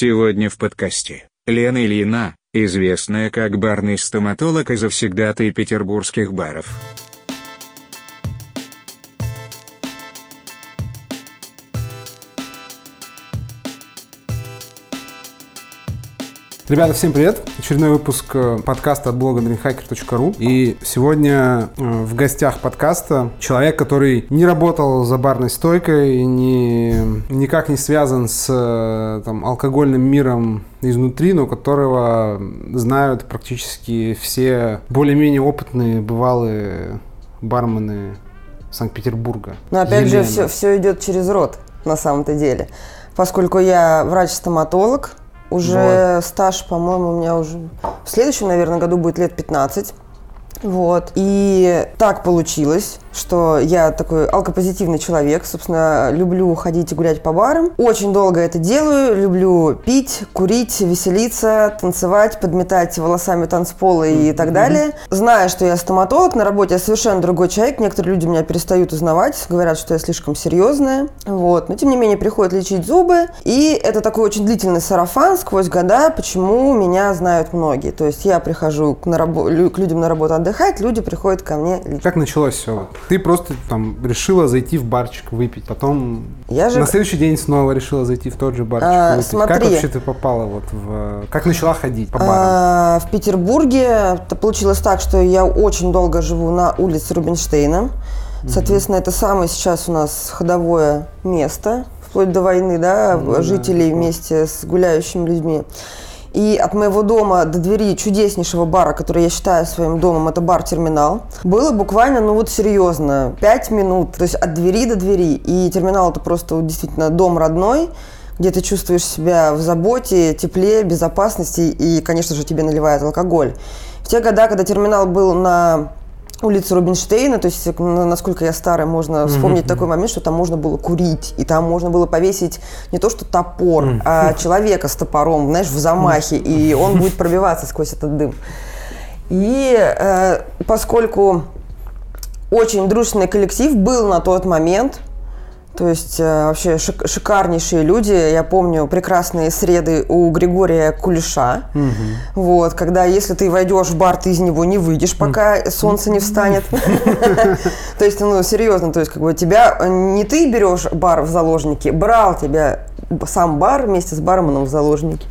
Сегодня в подкасте Лена Ильина, известная как барный стоматолог и завсегдатый петербургских баров. Ребята, всем привет! Очередной выпуск э, подкаста от блога dreamhacker.ru. И сегодня э, в гостях подкаста человек, который не работал за барной стойкой, не, никак не связан с э, там, алкогольным миром изнутри, но которого знают практически все более-менее опытные бывалые бармены Санкт-Петербурга. Но опять Елена. же, все, все идет через рот на самом-то деле. Поскольку я врач-стоматолог, уже стаж, по-моему, у меня уже в следующем, наверное, году будет лет 15. Вот. И так получилось, что я такой алкопозитивный человек. Собственно, люблю ходить и гулять по барам. Очень долго это делаю. Люблю пить, курить, веселиться, танцевать, подметать волосами танцполы и так далее. Зная, что я стоматолог, на работе я совершенно другой человек. Некоторые люди меня перестают узнавать, говорят, что я слишком серьезная. Вот. Но, тем не менее, приходят лечить зубы. И это такой очень длительный сарафан сквозь года, почему меня знают многие. То есть я прихожу к, на рабо- к людям на работу отдыхать, люди приходят ко мне. Как началось все? Ты просто там решила зайти в барчик выпить, потом Я же- на следующий день снова решила зайти в тот же барчик А, выпить. Как смотри. вообще ты попала вот в... Как начала ходить по барам? А, в Петербурге это получилось так, что я очень долго живу на улице Рубинштейна. Соответственно, это самое сейчас у нас ходовое место, вплоть до войны, да, да, жителей вместе с гуляющими людьми. И от моего дома до двери чудеснейшего бара, который я считаю своим домом, это бар-терминал, было буквально, ну вот серьезно, 5 минут. То есть от двери до двери. И терминал это просто действительно дом родной, где ты чувствуешь себя в заботе, тепле, безопасности и, конечно же, тебе наливают алкоголь. В те года, когда терминал был на улице Рубинштейна, то есть, на- насколько я старая, можно вспомнить такой момент, что там можно было курить, и там можно было повесить не то что топор, а человека с топором, знаешь, в замахе, и он будет пробиваться сквозь этот дым. И э, поскольку очень дружный коллектив был на тот момент, то есть э, вообще шик- шикарнейшие люди. Я помню прекрасные среды у Григория Кулеша. Вот, когда если ты войдешь в бар, ты из него не выйдешь, пока солнце не встанет. То есть, ну, серьезно, то есть, как бы тебя э, не ты берешь бар в заложники, брал тебя сам бар вместе с барменом в заложники.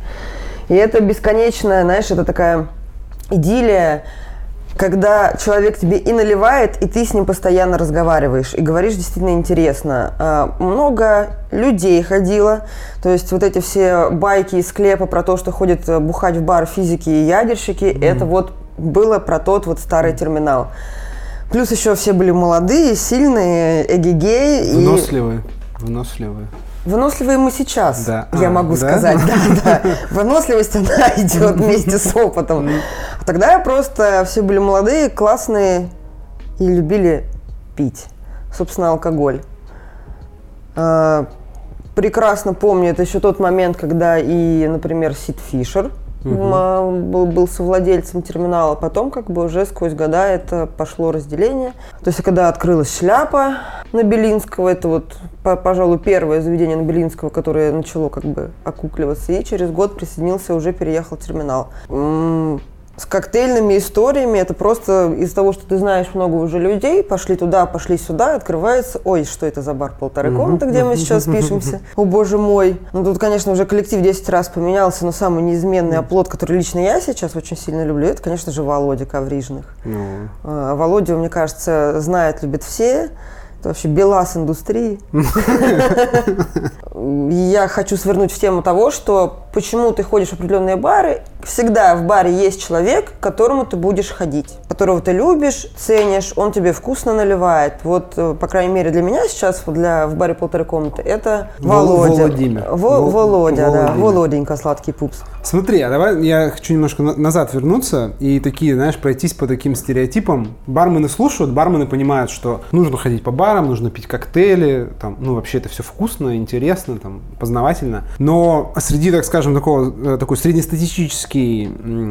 И это бесконечная, знаешь, это такая идиллия, когда человек тебе и наливает, и ты с ним постоянно разговариваешь, и говоришь действительно интересно. А, Много людей ходило, то есть вот эти все байки из склепа про то, что ходят э, бухать в бар физики и ядерщики, это вот было про тот вот старый терминал. Плюс еще все были молодые, сильные, эгегей. и- Выносливые. Выносливые. Выносливые мы сейчас, Да. я А, могу да? сказать. Да, да. Выносливость, она идет вместе с опытом. Тогда просто все были молодые, классные и любили пить. Собственно, алкоголь. А, Прекрасно помню, это еще тот момент, когда и, например, Сид Фишер а, был, был совладельцем терминала. Потом, как бы уже сквозь года это пошло разделение. То есть, когда открылась шляпа на Белинского, это вот, по- пожалуй, первое заведение на Белинского, которое начало как бы окукливаться. И через год присоединился, уже переехал терминал. С коктейльными историями это просто из-за того, что ты знаешь много уже людей, пошли туда, пошли сюда, открывается, ой, что это за бар полторы комнаты, где мы сейчас пишемся, о боже мой. Ну тут, конечно, уже коллектив 10 раз поменялся, но самый неизменный оплот, который лично я сейчас очень сильно люблю, это, конечно же, Володя Коврижных. Ну, А, Володю, мне кажется, знают, любят все. Это вообще белас индустрии. Я хочу свернуть в тему того, что почему ты ходишь в определенные бары, всегда в баре есть человек, к которому ты будешь ходить, которого ты любишь, ценишь, он тебе вкусно наливает. Вот, э, по крайней мере, для меня сейчас, для, в баре полторы комнаты, это Вол- Володя. Владимир. Во- Вол- Володя, да. Володимир. Володенька, сладкий пупс. Смотри, а давай я хочу немножко на- назад вернуться и такие, знаешь, пройтись по таким стереотипам. Бармены слушают, бармены понимают, что нужно ходить по барам, нужно пить коктейли, там, ну, вообще это все вкусно, интересно, там, познавательно. Но среди, так скажем, такого, э, такой среднестатистический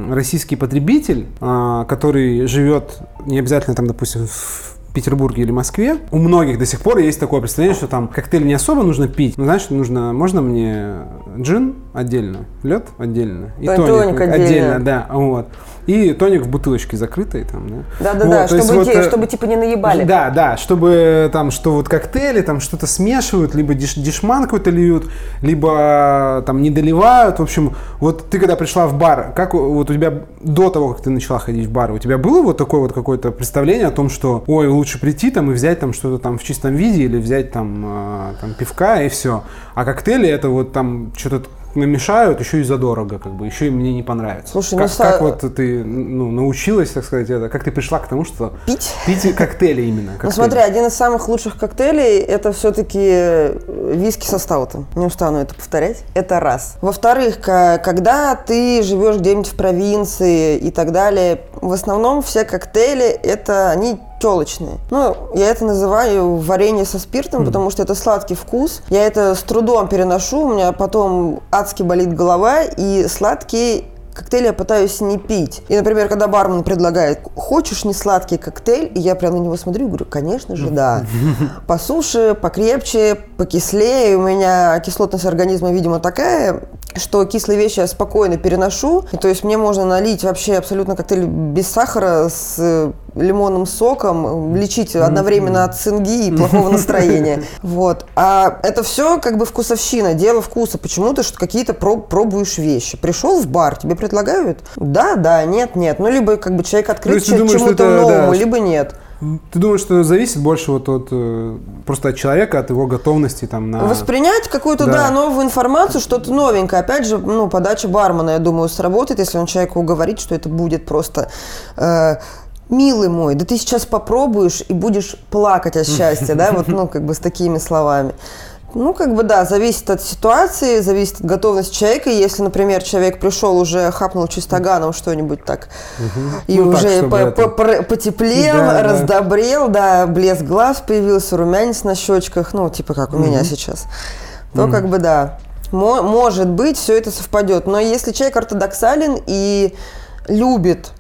российский потребитель, а, который живет не обязательно там, допустим, в Петербурге или Москве, у многих до сих пор есть такое представление, что там коктейль не особо нужно пить. Ну, знаешь, нужно, можно мне джин отдельно, лед отдельно, и Тоник тоник, отдельно. отдельно, да, вот. И тоник в бутылочке закрытой там, да. Да-да-да, Вот, чтобы, вот, э, чтобы типа не наебали. Да, да, чтобы там, что вот коктейли, там что-то смешивают, либо деш, дешман какой-то льют, либо там не доливают. В общем, вот ты когда пришла в бар, как вот у тебя до того, как ты начала ходить в бар, у тебя было вот такое вот какое-то представление о том, что, ой, лучше прийти там и взять там что-то там в чистом виде или взять там, там пивка и все. А коктейли это вот там что-то намешают, еще и задорого, как бы, еще и мне не понравится. Слушай, ну, как, са- как вот ты ну, научилась, так сказать, это, как ты пришла к тому, что Пить? Пить коктейли именно. Ну коктейли. смотри, один из самых лучших коктейлей это все-таки виски со стаутом. Не устану это повторять. Это раз. Во-вторых, когда ты живешь где-нибудь в провинции и так далее, в основном все коктейли это они телочные. Ну, я это называю варенье со спиртом, потому что это сладкий вкус. Я это с трудом переношу, у меня потом адски болит голова, и сладкие коктейли я пытаюсь не пить. И, например, когда бармен предлагает, хочешь не сладкий коктейль, и я прям на него смотрю и говорю, конечно же, да. По суше, покрепче, покислее. У меня кислотность организма, видимо, такая, что кислые вещи я спокойно переношу. И, то есть мне можно налить вообще абсолютно коктейль без сахара с э, лимонным соком, лечить одновременно от цинги и плохого настроения. Вот. А это все как бы вкусовщина, дело вкуса. Почему ты что какие-то проб- пробуешь вещи? Пришел в бар, тебе предлагают? Да, да, нет, нет. Ну, либо как бы человек открыт думаешь, что чему-то новому, либо нет. Ты думаешь, что зависит больше вот от э, просто от человека, от его готовности там на... Воспринять какую-то, Да. да. новую информацию, что-то новенькое. Опять же, ну, подача бармена, я думаю, сработает, если он человеку уговорит, что это будет просто... э, Милый мой, да ты сейчас попробуешь и будешь плакать от счастья, да, вот, ну, как бы с такими словами. Ну, как бы, да, зависит от ситуации, зависит от готовности человека. Если, например, человек пришел уже, хапнул чистоганом что-нибудь так, и Ну, уже по- по- потеплел, Да, раздобрел, да, блеск глаз появился, румянец на щечках, ну, типа как у меня сейчас, то как бы да, Мо- может быть, все это совпадет. Но если человек ортодоксален и любит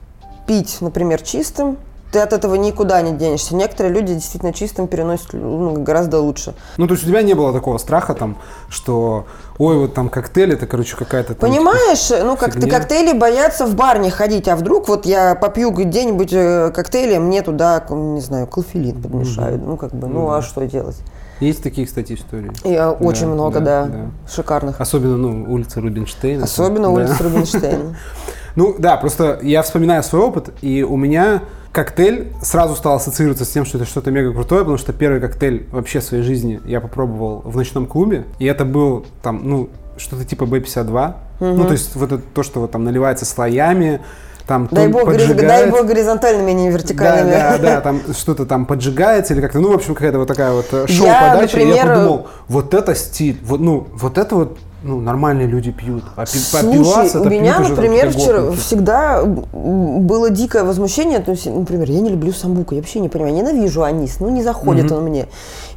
пить, например, чистым, ты от этого никуда не денешься. Некоторые люди действительно чистым переносят ну, гораздо лучше. Ну, то есть у тебя не было такого страха там, что, ой, вот там коктейль, это, короче, какая-то там... Понимаешь, ну как фигня. коктейли боятся в бар не ходить, а вдруг вот я попью где-нибудь э, коктейли, мне туда, не знаю, клофелин подмешают. Ну как бы, ну а что делать? Есть такие, кстати, истории. И, э, очень Да, много, да, да, да. шикарных. Особенно, ну, улица Рубинштейна. Особенно Да. улица Рубинштейна. Ну да, просто я вспоминаю свой опыт, и у меня коктейль сразу стал ассоциироваться с тем, что это что-то мега крутое, потому что первый коктейль вообще в своей жизни я попробовал в ночном клубе, и это был там, ну, что-то типа B52. Ну, то есть вот это то, что вот там наливается слоями, там Дай бог, гори- дай поджигает. бог горизонтальными, а не Да, вертикальными. да, да, там что-то там поджигается или как-то, ну, в общем, какая-то вот такая вот э, Я, шоу-подача. и я например, подумал, вот это стиль, вот, ну, вот это вот, ну, нормальные люди пьют. А, пи- а Слушай, у меня, уже например, вчера гопники. всегда было дикое возмущение. То есть, например, я не люблю самбуку, я вообще не понимаю, ненавижу анис, ну не заходит он мне.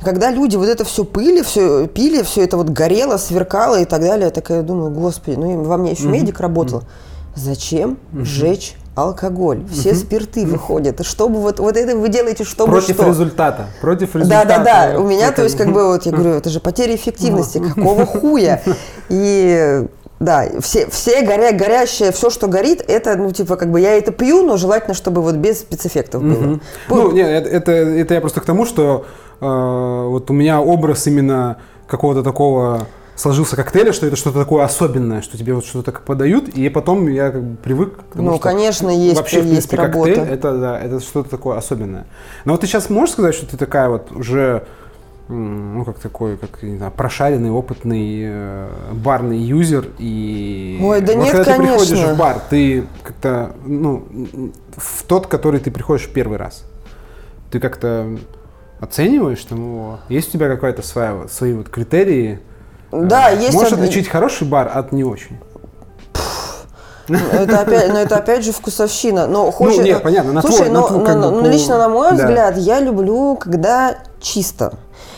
И когда люди вот это все пыли, все пили, все это вот горело, сверкало и так далее, я такая думаю, господи, ну во мне еще медик работал. Зачем сжечь алкоголь? Все спирты выходят. Чтобы вот, вот это вы делаете, чтобы Против что? результата. Против Да, результата. да, да. У меня, Это- то есть, как бы, вот я говорю, это же потеря эффективности. Какого хуя? И да, все, все горя, горящее, все, что горит, это, ну, типа, как бы я это пью, но желательно, чтобы вот без спецэффектов было. Ну, не, это, это, это я просто к тому, что э, вот у меня образ именно какого-то такого сложился коктейля, что это что-то такое особенное, что тебе вот что-то так подают, и потом я как бы привык к тому, Ну, что конечно, есть- вообще, в есть принципе, коктейль работа. это, да, это что-то такое особенное. Но вот ты сейчас можешь сказать, что ты такая вот уже ну, как такой, как, не знаю, прошаренный, опытный э, барный юзер, и Ой, да вот нет, когда ты приходишь конечно. в бар, ты как-то, ну, в тот, который ты приходишь в первый раз, ты как-то оцениваешь, там, его? есть у тебя какая-то своя, свои вот критерии? Да, Э, есть Можешь од- отличить хороший бар от не очень? Ну, Это опять, но это опять же вкусовщина. Но хочешь, Ну, нет, понятно, на Слушай, твой- на но, твой, как но- бы, но лично на мой да. взгляд, я люблю, когда чисто.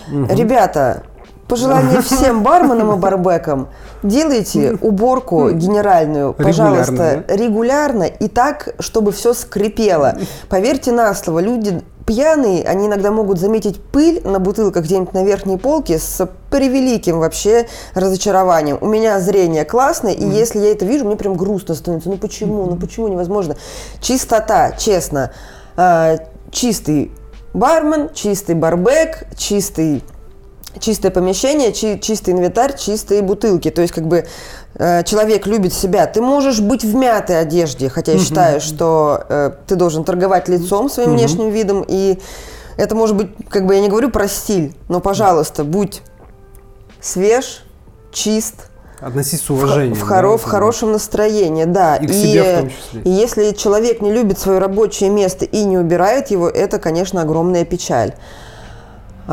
Ребята, пожелание всем барменам и барбекам, делайте уборку генеральную, пожалуйста, Регулярно, регулярно и так, чтобы все скрипело. Поверьте на слово, люди пьяные, они иногда могут заметить пыль на бутылках где-нибудь на верхней полке с превеликим вообще разочарованием. У меня зрение классное, и если я это вижу, мне прям грустно становится. Ну почему? Ну почему невозможно? Чистота, честно. А, чистый бармен, чистый барбек, чистый чистое помещение, чи, чистый инвентарь, чистые бутылки. То есть, как бы э, человек любит себя. Ты можешь быть в мятой одежде, хотя я считаю, что э, ты должен торговать лицом, своим внешним видом. И это может быть, как бы я не говорю про стиль, но, пожалуйста, будь свеж, чист. Относись с уважением. В, в, хоро, да, в хорошем настроении, да. И к себе в том числе. И если человек не любит свое рабочее место и не убирает его, это, конечно, огромная печаль.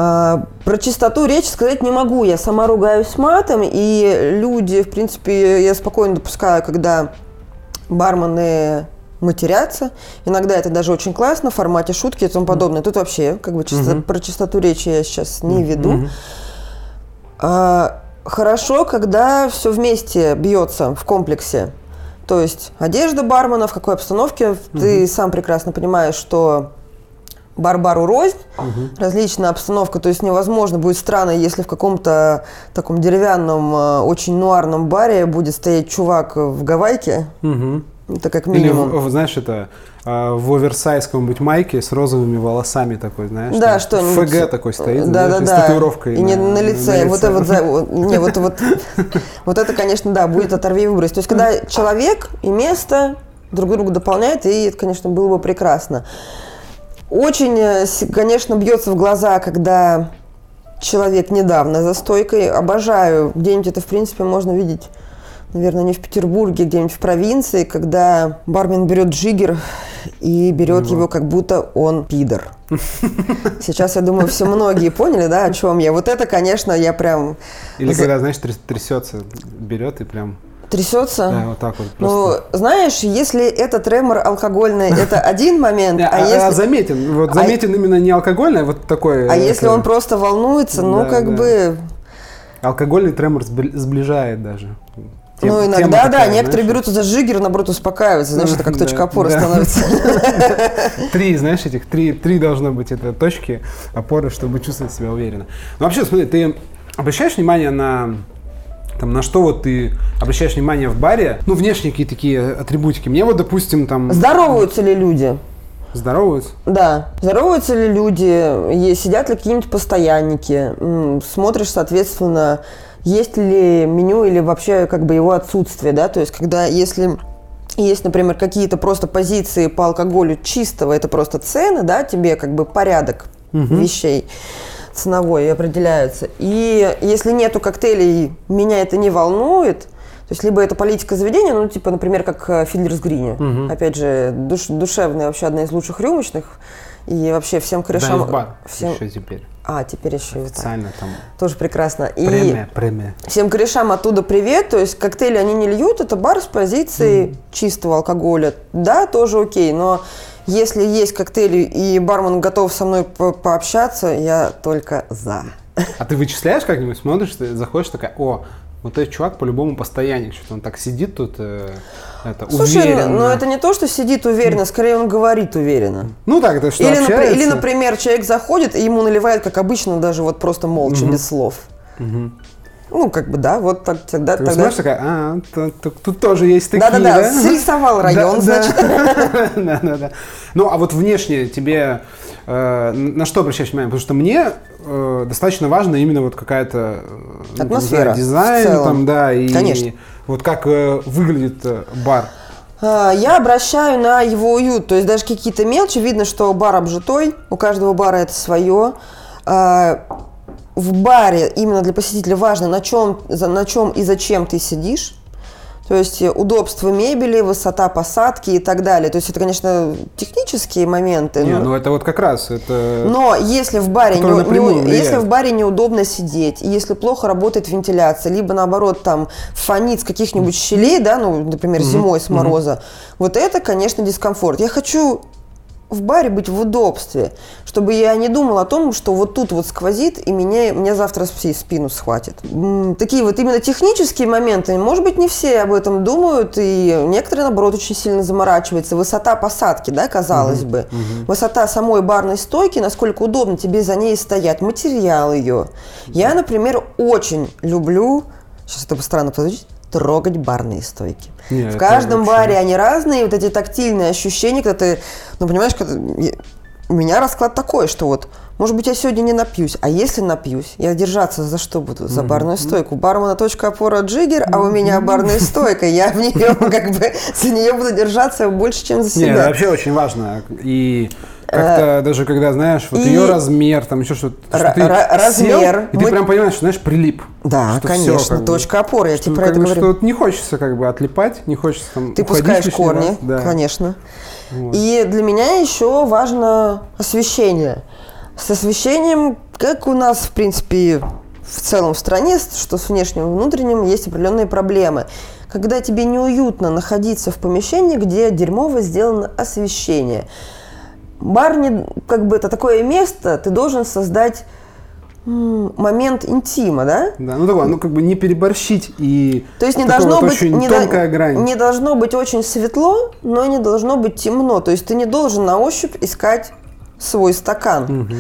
А, про чистоту речь сказать не могу. Я сама ругаюсь матом, и люди, в принципе, я спокойно допускаю, когда бармены матерятся. Иногда это даже очень классно в формате шутки и тому подобное. Тут вообще как бы чисто, uh-huh. про чистоту речи я сейчас не веду. А, хорошо, когда все вместе бьется в комплексе. То есть одежда бармена, в какой обстановке. Uh-huh. Ты сам прекрасно понимаешь, что барбару рознь, угу. различная обстановка, то есть невозможно будет странно, если в каком-то таком деревянном, э, очень нуарном баре будет стоять чувак в гавайке, угу. это как минимум. Или, знаешь, это а, в оверсайз каком-нибудь майке с розовыми волосами такой, знаешь. Да, что ФГ такой стоит, да, знаешь, да, да. с татуировкой. И на, не на лице. На лице. Вот, это, вот, не, вот, вот, вот это, конечно, да, будет оторви и выбрось. То есть, когда человек и место друг друга дополняют, и это, конечно, было бы прекрасно. Очень, э, конечно, бьется в глаза, когда человек недавно за стойкой. Обожаю. Где-нибудь это, в принципе, можно видеть, наверное, не в Петербурге, где-нибудь в провинции, когда бармен берет джиггер и берет его, как будто он пидор. Сейчас, я думаю, все многие поняли, да, о чем я. Вот это, конечно, я прям... Или когда, знаешь, трясется, берет и прям Трясется? Да, вот так вот. Ну, знаешь, если это тремор алкогольный, это один момент, а, а если... заметен, вот а заметен именно не алкогольный, а вот такой... А если он просто волнуется, ну, как бы... Алкогольный тремор сближает даже. ну, иногда, да, некоторые берутся за жигер, наоборот, успокаиваются, знаешь, это как точка опоры становится. Три, знаешь, этих, три, три должно быть это точки опоры, чтобы чувствовать себя уверенно. Ну, вообще, смотри, ты обращаешь внимание на там, на что вот ты обращаешь внимание в баре? Ну, внешние какие-то такие атрибутики. Мне вот, допустим, там... Здороваются ли люди? Здороваются? Да. Здороваются ли люди? Сидят ли какие-нибудь постоянники? Смотришь, соответственно, есть ли меню или вообще как бы его отсутствие, да? То есть, когда, если есть, например, какие-то просто позиции по алкоголю чистого, это просто цены, да, тебе как бы порядок угу. вещей ценовой определяются. И если нету коктейлей, меня это не волнует. То есть либо это политика заведения, ну, типа, например, как Фидлерс Грини. Угу. Опять же, душ, душевная, вообще одна из лучших рюмочных. И вообще всем корешам... Да, всем... еще теперь. А, теперь еще Официально там. Тоже прекрасно. Премия, и премия. Всем корешам оттуда привет. То есть коктейли они не льют, это бар с позиции mm. чистого алкоголя. Да, тоже окей, но если есть коктейли и бармен готов со мной по пообщаться, я только за. А ты вычисляешь как-нибудь, смотришь, ты заходишь такая, о, вот этот чувак по-любому постоянник, что он так сидит тут, э, это, Слушай, уверенно. ну это не то, что сидит уверенно, скорее он говорит уверенно. Ну так, это что, или, например, или, например, человек заходит и ему наливает, как обычно, даже вот просто молча, угу. без слов. Угу. Ну, как бы, да, вот так, тогда... Ты тогда... смотришь, такая, а, тут, тут, тут тоже есть такие, Да-да-да, да? срисовал район, значит. Да-да-да. Ну, а вот внешне тебе э, на что обращаешь внимание? Потому что мне э, достаточно важно именно вот какая-то... Э, Атмосфера. Дизайн там, да, и... Конечно. Вот как э, выглядит э, бар. А, я обращаю на его уют, то есть даже какие-то мелочи, видно, что бар обжитой, у каждого бара это свое а, в баре именно для посетителя важно, на чем, на чем и зачем ты сидишь. То есть удобство мебели, высота посадки и так далее. То есть это, конечно, технические моменты. Не, но... ну это вот как раз это. Но если в баре не, не, если в баре неудобно сидеть, если плохо работает вентиляция, либо наоборот там фонит с каких-нибудь щелей, да, ну, например, зимой с мороза, вот это, конечно, дискомфорт. Я хочу в баре быть в удобстве, чтобы я не думала о том, что вот тут вот сквозит, и меня, меня завтра всей спину схватит. Такие вот именно технические моменты, может быть, не все об этом думают, и некоторые, наоборот, очень сильно заморачиваются. Высота посадки, да, казалось бы. Высота самой барной стойки, насколько удобно тебе за ней стоять, материал ее. Я, например, очень люблю, сейчас это странно прозвучит, трогать барные стойки. Не, в каждом вообще- баре они разные, вот эти тактильные ощущения, когда ты, ну, понимаешь, когда у меня расклад такой, что вот, может быть, я сегодня не напьюсь, а если напьюсь, я держаться за что буду? За барную стойку. У бармена точка опора джиггер, а у меня барная стойка. Я в нее как бы за нее буду держаться больше, чем за это себя. вообще очень важно. И как-то даже когда, знаешь, вот Э, и- ее размер, там еще что-то, что Ра- ты ра- размер. сел, и ты Мы- прям понимаешь, что, знаешь, прилип. Да, Что конечно, как бы, точка опоры, я что, тебе про как это бы, говорю. что вот не хочется как бы отлипать, не хочется там Ты пускаешь корни, раз. Да. конечно. И для меня еще важно освещение. С освещением, как у нас, в принципе, в целом в стране, что с внешним и внутренним, есть определенные проблемы. Когда тебе неуютно находиться в помещении, где дерьмово сделано освещение. Бар, не, как бы, это такое место, ты должен создать момент интима, да? Да, ну такое, ну как бы не переборщить и То есть не должно вот быть очень не, до- тонкая грань. не должно быть очень светло, но не должно быть темно. То есть ты не должен на ощупь искать свой стакан. Э,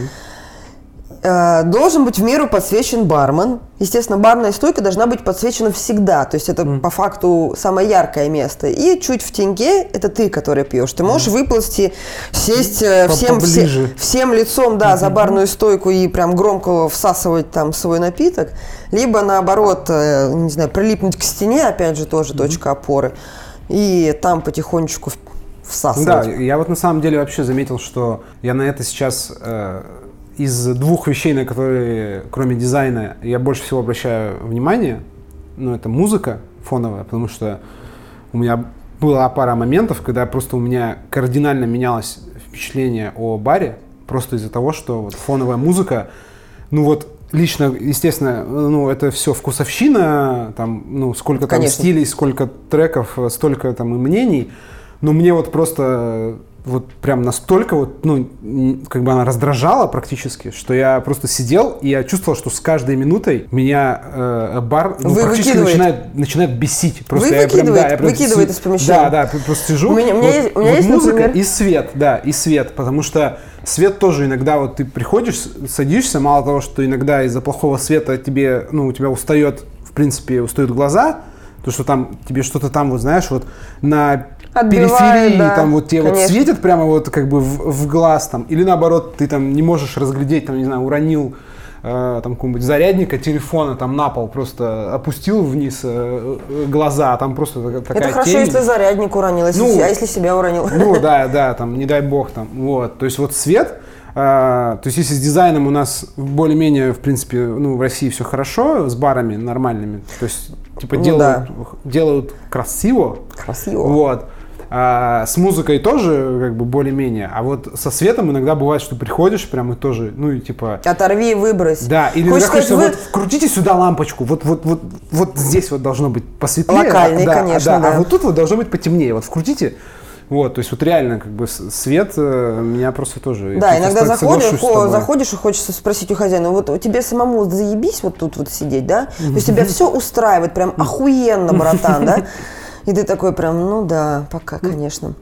Должен быть в меру подсвечен бармен. Естественно, барная стойка должна быть подсвечена всегда. То есть это по факту самое яркое место. И чуть в теньке это ты, который пьешь. Ты можешь выползти, сесть э, всем, все- всем лицом да, за барную стойку и прям громко всасывать там свой напиток. Либо наоборот, э, не знаю, прилипнуть к стене, опять же, тоже точка опоры. И там потихонечку всасывать. Да, я вот на самом деле вообще заметил, что я на это сейчас э, из двух вещей, на которые, кроме дизайна, я больше всего обращаю внимание, ну, это музыка фоновая, потому что у меня была пара моментов, когда просто у меня кардинально менялось впечатление о баре, просто из-за того, что вот фоновая музыка, ну вот лично, естественно, ну это все вкусовщина, там, ну сколько там Конечно. стилей, сколько треков, столько там и мнений, но мне вот просто вот прям настолько вот, ну, как бы она раздражала практически, что я просто сидел, и я чувствовал, что с каждой минутой меня э, бар ну, Вы- практически выкидывает. начинает, начинает бесить. Просто Вы- я прям, выкидывает, да, я прям выкидывает из помещения. Да, да, просто сижу. У меня- у меня есть- у меня вот есть, музыка например- и свет, да, и свет, потому что свет тоже иногда вот ты приходишь, садишься, мало того, что иногда из-за плохого света тебе, ну, у тебя устает, в принципе, устают глаза, то, что там тебе что-то там, вот знаешь, вот на Отбивает, периферии, да, там вот тебе вот конечно. светит прямо вот как бы в, в глаз там, или наоборот, ты там не можешь разглядеть, там, не знаю, уронил э, там какого-нибудь зарядника телефона там на пол, просто опустил вниз э, э, глаза, а там просто такая- Это хорошо, темень. если зарядник уронил, если Ну, а если себя уронил. Ну да, да, там, не дай бог, там, вот. То есть вот свет, а, то есть если с дизайном у нас более-менее, в принципе, ну, в России все хорошо, с барами нормальными, то есть, типа, Ну делают, делают красиво, Красиво. вот. А, с музыкой тоже, как бы, более-менее. А вот со светом иногда бывает, что приходишь прям и тоже, ну, и типа... Оторви и выбрось. Да, или Хочешь иногда сказать, вот вкрутите сюда лампочку, вот, вот, вот, вот здесь вот должно быть посветлее. Локальный, да, конечно, да, да. А вот тут вот должно быть потемнее, вот вкрутите. Вот, то есть вот реально как бы свет э, меня просто тоже... Да, я иногда заходишь, заходишь и хочется спросить у хозяина, вот тебе самому заебись вот тут вот сидеть, да? То есть тебя все устраивает, прям охуенно, братан, да? И ты такой прям, ну да, пока, конечно.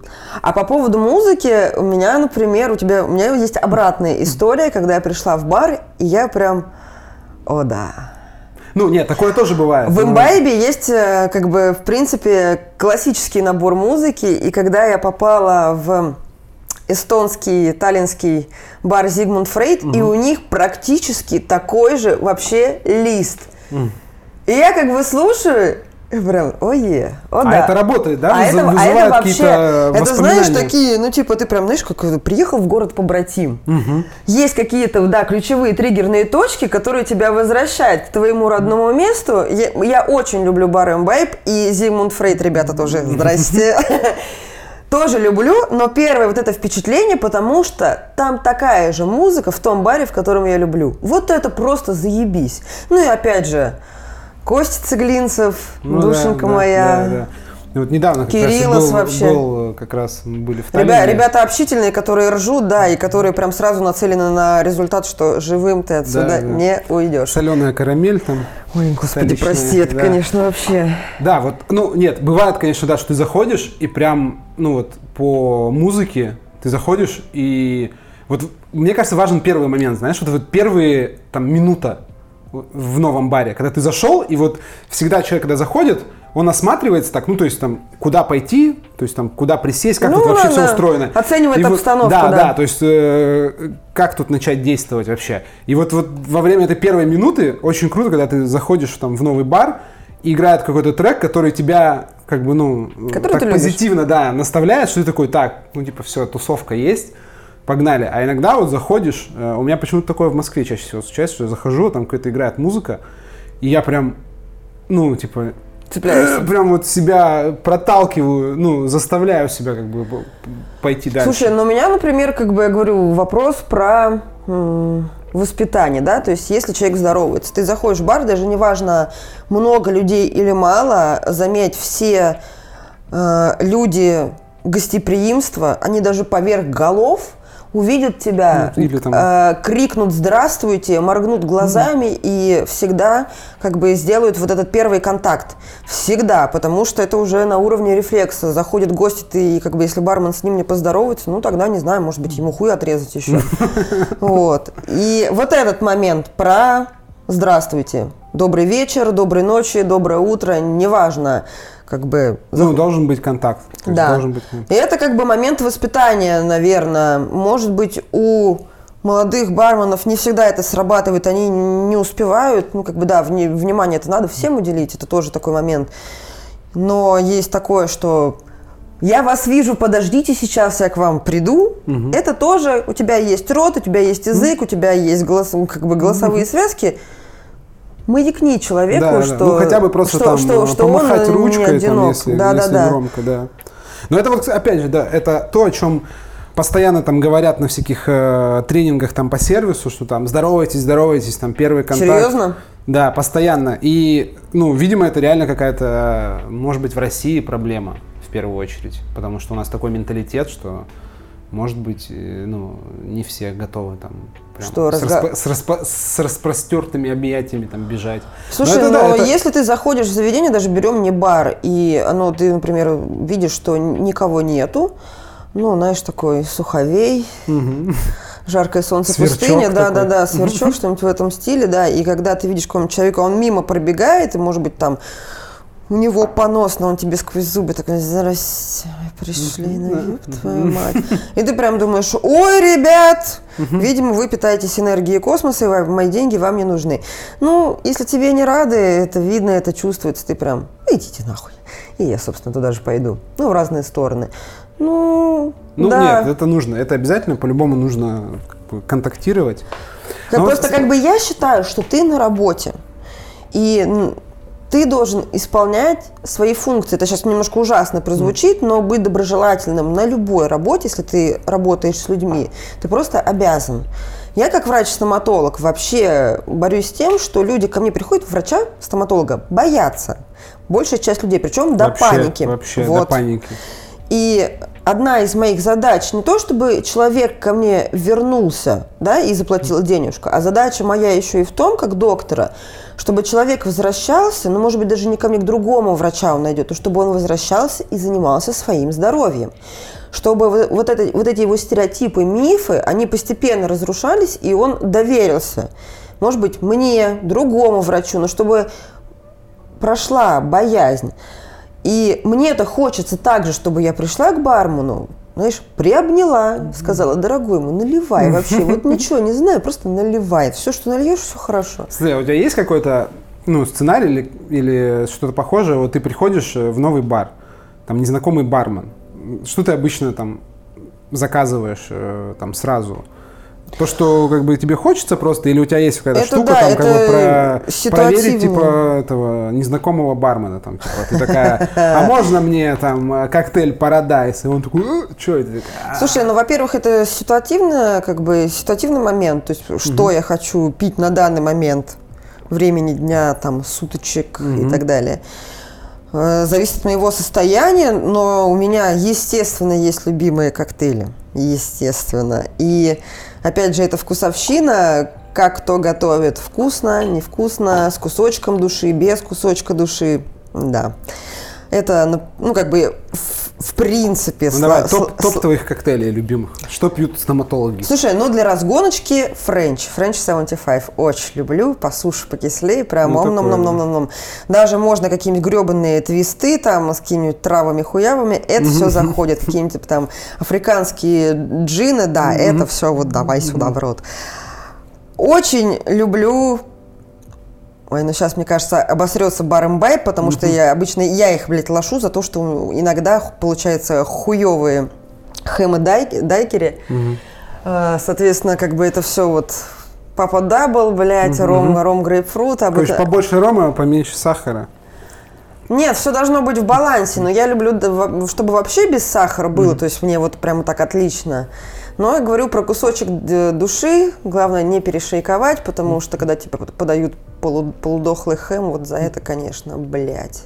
А по поводу музыки, у меня, например, у тебя, у меня есть обратная история, когда я пришла в бар, и я прям, о да, Ну, нет, такое тоже бывает. в Ну, имбайбе есть, э, как бы, в принципе, классический набор музыки, и когда я попала в эстонский, таллинский бар Зигмунд Фрейд, и у них практически такой же вообще лист. И я как бы слушаю, прям, ое, о А да. это работает, да? А это, а это вообще, это знаешь, такие, ну типа ты прям, знаешь, как э, приехал в город побратим. Есть какие-то, да, ключевые триггерные точки, которые тебя возвращают к твоему родному месту. Я, я очень люблю бар Эмбайб и Зигмунд Фрейд, ребята, тоже, здрасте. Тоже люблю, но первое вот это впечатление, потому что там такая же музыка в том баре, в котором я люблю. Вот это просто заебись. Ну и опять же, Костя Цеглинцев, ну душенька да, моя. да, да. Ну, вот недавно как Кириллос раз был, вообще. был, как раз мы были в Ребя- ребята общительные, которые ржут, да, и которые прям сразу нацелены на результат, что живым ты отсюда Да, да. не уйдешь. Соленая карамель там. Ой, господи, Столичная, прости, это, да. конечно, вообще... Да, вот, ну, нет, бывает, конечно, да, что ты заходишь и прям, ну, вот, по музыке ты заходишь и вот, мне кажется, важен первый момент, знаешь, вот, вот первые, там, минута в новом баре, когда ты зашел, и вот всегда человек, когда заходит, он осматривается так, ну, то есть там, куда пойти, то есть там, куда присесть, как Ну, тут вообще все устроено. Оценивает И вот- обстановку, да, да. да, то есть э, как тут начать действовать вообще. И вот, вот во время этой первой минуты очень круто, когда ты заходишь там в новый бар, и играет какой-то трек, который тебя как бы, ну, Который так ты любишь. позитивно, да, наставляет, что ты такой, так, ну, типа, все, тусовка есть, погнали. А иногда вот заходишь, э, у меня почему-то такое в Москве чаще всего случается, что я захожу, там какая-то играет музыка, и я прям, ну, типа, Цепляешься. прям вот себя проталкиваю, ну, заставляю себя как бы пойти дальше. Слушай, ну у меня, например, как бы я говорю, вопрос про воспитание, да, то есть если человек здоровается, ты заходишь в бар, даже неважно, много людей или мало, заметь, все э, люди гостеприимства, они даже поверх голов увидят тебя, Ну, или там- э, крикнут «здравствуйте», моргнут глазами и всегда как бы сделают вот этот первый контакт. Всегда, потому что это уже на уровне рефлекса. Заходит гость, и ты, как бы, если бармен с ним не поздоровается, ну тогда, не знаю, может быть, ему хуй отрезать еще. Вот. И вот этот момент про «здравствуйте», «добрый вечер», «доброй ночи», «доброе утро», неважно, как бы Ну, должен быть контакт. Да. Должен быть контакт. И это как бы момент воспитания, наверное. Может быть, у молодых барменов не всегда это срабатывает, они не успевают. Ну, как бы, да, внимание это надо всем уделить, это тоже такой момент. Но есть такое, что я вас вижу, подождите, сейчас я к вам приду. Это тоже у тебя есть рот, у тебя есть язык, у тебя есть голос, как бы голосовые связки. Маякни человеку, Да, да. что ну хотя бы просто что, там что, э, что он помахать не ручкой, там, если, да, если да, да. громко, да. Но это вот, опять же, да, это то, о чем постоянно там говорят на всяких э, тренингах там по сервису, что там здоровайтесь, здоровайтесь, там первый контакт. Серьезно? Да, постоянно. И, ну, видимо, это реально какая-то, э, может быть, в России проблема в первую очередь, потому что у нас такой менталитет, что может быть, э, ну, не все готовы там прям Что, с, разга- распо- с, распо- с распростертыми объятиями там бежать. Слушай, это но да, это- если ты заходишь в заведение, даже берем не бар, и оно, ты, например, видишь, что никого нету, ну, знаешь, такой суховей, жаркое солнце Сверчок пустыня, да, да, такой. да, сверчок, что-нибудь в этом стиле, да, и когда ты видишь какого-нибудь человека, он мимо пробегает, и, может быть, там у него понос, но он тебе сквозь зубы такой, здрасте, пришли, ну, ёб твою мать. И ты прям думаешь, ой, ребят, видимо, вы питаетесь энергией космоса, и мои деньги вам не нужны. Ну, если тебе не рады, это видно, это чувствуется, ты прям, идите нахуй. И я, собственно, туда же пойду. Ну, в разные стороны. Ну, Ну да. нет, это нужно, это обязательно, по-любому нужно контактировать. Вот просто с- как бы я считаю, что ты на работе, и ты должен исполнять свои функции. Это сейчас немножко ужасно прозвучит, но быть доброжелательным на любой работе, если ты работаешь с людьми, ты просто обязан. Я как врач-стоматолог вообще борюсь с тем, что люди ко мне приходят, врача, стоматолога, боятся. Большая часть людей, причем до вообще, паники. Вообще, до Вот. паники. И одна из моих задач не то, чтобы человек ко мне вернулся да, и заплатил денежку, а задача моя еще и в том, как доктора, чтобы человек возвращался, ну, может быть, даже не ко мне, к другому врача он найдет, а чтобы он возвращался и занимался своим здоровьем. Чтобы вот, это, вот эти его стереотипы, мифы, они постепенно разрушались, и он доверился. Может быть, мне, другому врачу, но чтобы прошла боязнь. И мне это хочется так же, чтобы я пришла к бармену, знаешь, приобняла, сказала, дорогой мой, наливай вообще, вот ничего не знаю, просто наливай. Все, что нальешь, все хорошо. Смотри, а у тебя есть какой-то ну, сценарий или, или что-то похожее? Вот ты приходишь э, в новый бар, там незнакомый бармен. Что ты обычно там заказываешь э, там сразу? То, что как бы тебе хочется просто, или у тебя есть какая-то Это штука да, там как бы про, проверить типа этого незнакомого бармена там типа ты такая, а можно мне там э, коктейль Парадайс? И он такой, что это? Слушай, ну, во-первых, это ситуативно, как бы, ситуативный момент, то есть, что я хочу пить на данный момент времени дня, там, суточек и так далее. Э, Зависит от моего состояния, но у меня, естественно, есть любимые коктейли. Естественно. И, опять же, это вкусовщина, как кто готовит. Вкусно, невкусно, с кусочком души, без кусочка души. Да. Это, ну, ну, как бы, в, принципе... Ну, давай, топ, топ твоих коктейлей любимых. Что пьют стоматологи? Слушай, ну для разгоночки Френч, Френч 75. Очень люблю, по суше покислее, прям Ну, ом ном ном ном ном ном Даже можно какие-нибудь гребаные твисты там с какими-нибудь травами, хуявами, это все заходит. Какие-нибудь типа, там африканские джины, да, это все вот давай сюда в рот. Очень люблю Ой, ну сейчас, мне кажется, обосрется бар имбайб, потому что я обычно я их, блядь, лошу за то, что иногда получается хуевые хэмы дай- дайкери. А, Соответственно, как бы это все вот папа double, блядь, ром, ром грейпфрут. об Короче, это- побольше рома, поменьше сахара. Нет, все должно быть в балансе, но я люблю, чтобы вообще без сахара было, то есть мне вот прямо так отлично. Но я говорю про кусочек души, главное не перешейковать, потому что когда тебе под- подают полу- полудохлый хэм, вот за это, конечно, блядь,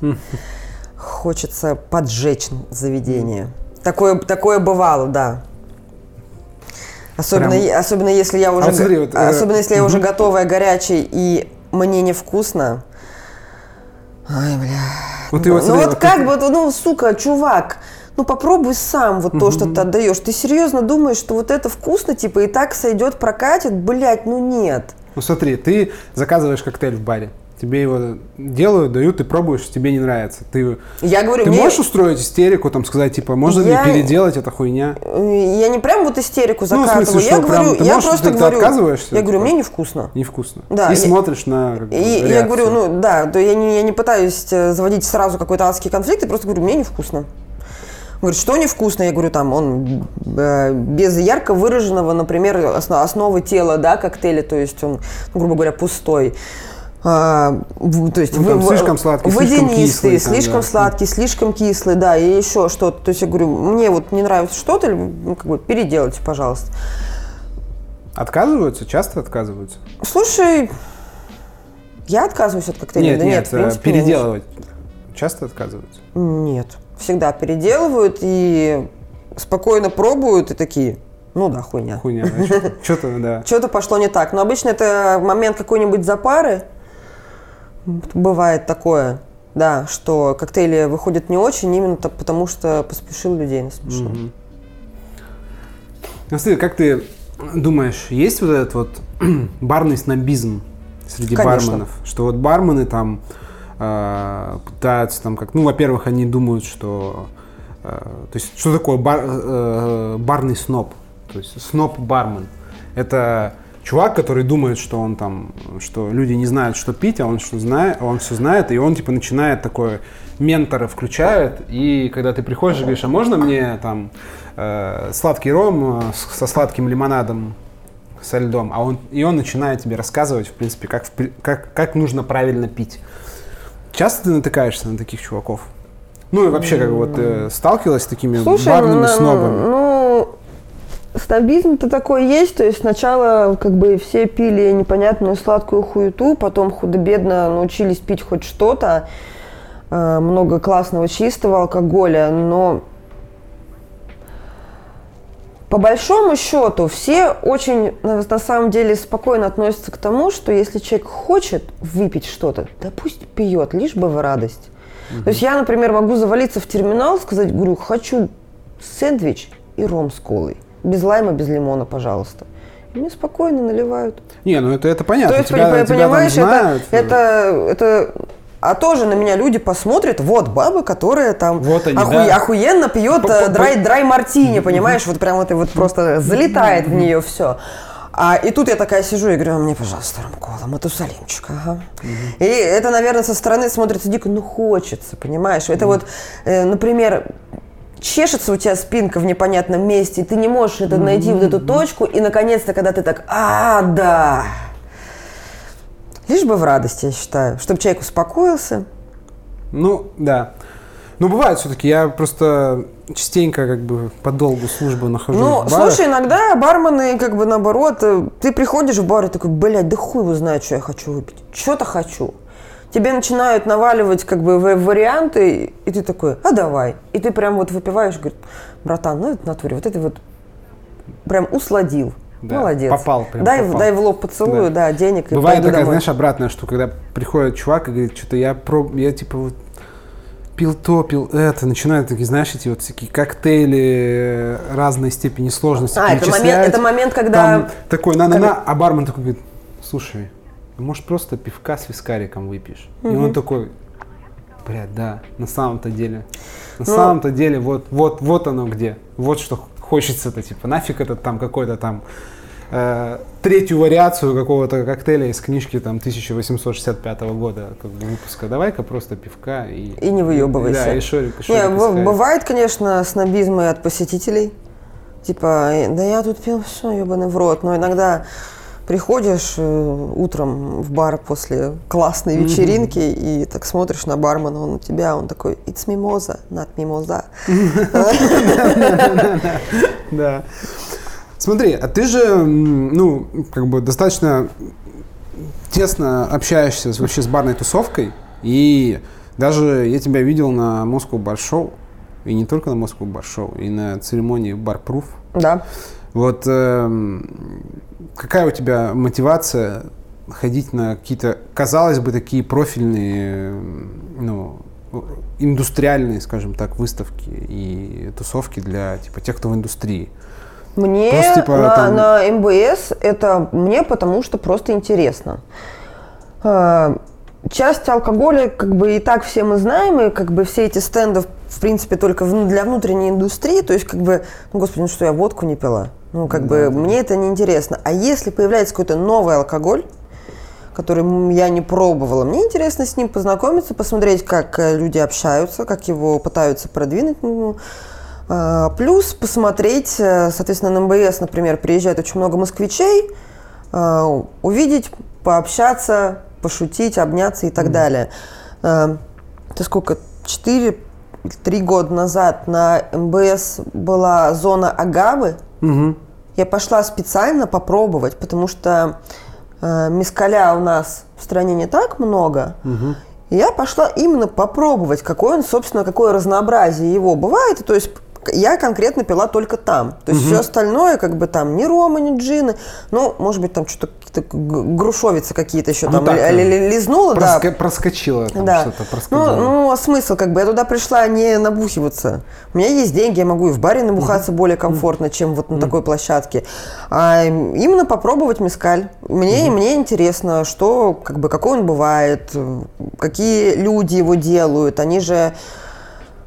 хочется поджечь заведение. Такое, такое бывало, да. Особенно, Прям- е- особенно если я уже, вот смотри, вот, э, особенно если я уже готовая, горячей и мне невкусно. Ай, бля. Вот ну вот вот как бы, ну, сука, чувак, ну попробуй сам вот то, что ты отдаешь. Ты серьезно думаешь, что вот это вкусно, типа, и так сойдет, прокатит? Блять, ну нет. Ну смотри, ты заказываешь коктейль в баре. Тебе его делают, дают, ты пробуешь, тебе не нравится. Ты, Я говорю, ты мне- можешь устроить истерику, там сказать, типа, можно Я- ли переделать это хуйня? Я не прям вот истерику Ну, в закатываю. смысле, я что, прям говорю, ты я можешь- просто ты- ты говорю. отказываешься, Я говорю, мне невкусно. Невкусно. Да, и я- смотришь на как бы, И я реакцию. говорю, ну да, то я не, я не пытаюсь э, заводить сразу какой-то адский конфликт, я просто говорю, мне невкусно. Говорит, что невкусно? Я говорю, там, он э, без ярко выраженного, например, осно- основы тела, да, коктейля, то есть он, ну, грубо говоря, пустой. А, то есть Ну, там вы- слишком сладкий, слишком водянистый, кислый, там, слишком да. сладкий, слишком кислый, да, и еще что-то. То есть я говорю, мне вот не нравится что-то, ну, как бы переделайте, пожалуйста. Отказываются? Часто отказываются? Слушай, я отказываюсь от коктейля. нет, да нет, нет, в э, принципе, нет. переделывать. Часто отказываются? Нет. Всегда переделывают и спокойно пробуют и такие, ну да, хуйня. Хуйня, что-то, да. Что-то пошло не так. Но обычно это момент какой-нибудь запары. Бывает такое, да, что коктейли выходят не очень, именно то- потому что поспешил людей насмешил. Смотри, как ты думаешь, есть вот этот вот барный снобизм среди Конечно. барменов? Что вот бармены там пытаются там как... Ну, во-первых, они думают, что... э, то есть, что такое бар- э, барный сноб? То есть, сноб-бармен. Это чувак, который думает, что он там, что люди не знают, что пить, а он что знает, он все знает, и он типа начинает такое ментора включает, и когда ты приходишь и говоришь, а можно мне там э, сладкий ром э, со сладким лимонадом со льдом, а он и он начинает тебе рассказывать, в принципе, как как как нужно правильно пить. Часто ты натыкаешься на таких чуваков? Ну и вообще, как вот э, сталкивалась с такими Слушай, барными ну, снобами? ну, снобизм-то такой есть, то есть сначала как бы все пили непонятную сладкую хуету, потом худо-бедно научились пить хоть что-то, э, много классного чистого алкоголя, но по большому счету все очень на, на самом деле спокойно относятся к тому, что если человек хочет выпить что-то, да пусть пьет, лишь бы в радость. То есть я, например, могу завалиться в терминал, сказать, говорю, хочу сэндвич и ром с колой. Без лайма, без лимона, пожалуйста. И мне спокойно наливают. Не, ну это, это понятно. То есть, тебя, пони- тебя там понимаешь, это, знают. это, это, а тоже на меня люди посмотрят, вот баба, которая там Вот они, оху- да. охуенно пьет По- по- драй, драй мартини, понимаешь, вот прям вот, и вот просто залетает в нее все. А, и тут я такая сижу и говорю, «А мне, пожалуйста, ромкола, матусалимчик, ага. И это, наверное, со стороны смотрится дико, ну хочется, понимаешь? Это вот, э, например, чешется у тебя спинка в непонятном месте, и ты не можешь это найти, вот эту точку, и наконец-то, когда ты так, а, да, Лишь бы в радости, я считаю, чтобы человек успокоился. Ну, да. Ну, бывает все-таки. Я просто частенько как бы по долгу службы нахожусь Ну, слушай, иногда бармены, как бы наоборот, э, ты приходишь в бар и такой, блядь, да хуй его знает, что я хочу выпить. Что-то хочу. тебе начинают наваливать как бы варианты, и ты такой, а давай. И ты прям вот выпиваешь, говорит, братан, ну это в натуре, вот это вот прям усладил. Да, Молодец. попал прям, дай, в- попал. дай в лоб поцелую, Да. да, денег и Бывает пойду такая, домой. знаешь, обратная штука, когда приходит чувак и говорит, что-то я проб... я типа вот пил то, пил это, начинают такие, знаешь, эти вот всякие коктейли э, разной степени сложности А, это момент, это момент, когда... Там такой, на-на-на, а бармен такой говорит, слушай, ну, может просто пивка с вискариком выпьешь? И он такой, блядь, да, на самом-то деле, на Ну- самом-то деле, вот, вот, вот оно где, вот что хочется-то, типа, нафиг это там какой-то там э, третью вариацию какого-то коктейля из книжки там 1865 года как бы, выпуска. Давай-ка просто пивка и... И не выебывайся. Да, и шорик, и Не, шорик искать. бывает, конечно, снобизм и от посетителей. Типа, «Э, да я тут пил все, ебаный в рот. Но иногда приходишь э, утром в бар после классной вечеринки и так смотришь на бармена, он на тебя, он такой, it's mimosa, not mimosa. Да. Смотри, а ты же, ну, как бы достаточно тесно общаешься вообще с барной тусовкой, и даже я тебя видел на Bar Show, и не только на Bar Show, и на церемонии Proof. Да. Вот эм, какая у тебя мотивация ходить на какие-то, казалось бы, такие профильные, ну, индустриальные, скажем так, выставки и тусовки для типа тех, кто в индустрии? Мне Просто, типа, на, там- на МБС это мне потому что просто интересно. А, Часть алкоголя, как бы и так все мы знаем, и как бы все эти стенды, в принципе, только для внутренней индустрии, то есть как бы, ну господи, ну что, я водку не пила? Ну как бы мне это не интересно. А если появляется какой-то новый алкоголь, который я не пробовала. Мне интересно с ним познакомиться, посмотреть, как э, люди общаются, как его пытаются продвинуть. Ну, а, Плюс посмотреть, э, соответственно, на МБС, например, приезжает очень много москвичей, а, увидеть, пообщаться, пошутить, обняться и так далее. А, Это сколько? Четыре, три года назад на МБС была зона Агавы, Мгм. я пошла специально попробовать, потому что э, мискаля у нас в стране не так много. И я пошла именно попробовать, какой он, собственно, какое разнообразие его бывает. То есть я конкретно пила только там. То есть все остальное, как бы там ни рома, ни джины. Ну, может быть, там что-то какие-то грушовицы какие-то еще Ну там так, ли- ли- ли- лизнула, да. Проска- Проскочило там Да. что-то, Ну, проскочило. ну, а смысл, как бы, я туда пришла не набухиваться. У меня есть деньги, я могу и в баре набухаться более комфортно, чем вот на такой площадке. А именно попробовать мескаль. Мне, мне интересно, что, как бы, какой он бывает, э, какие люди его делают. Они же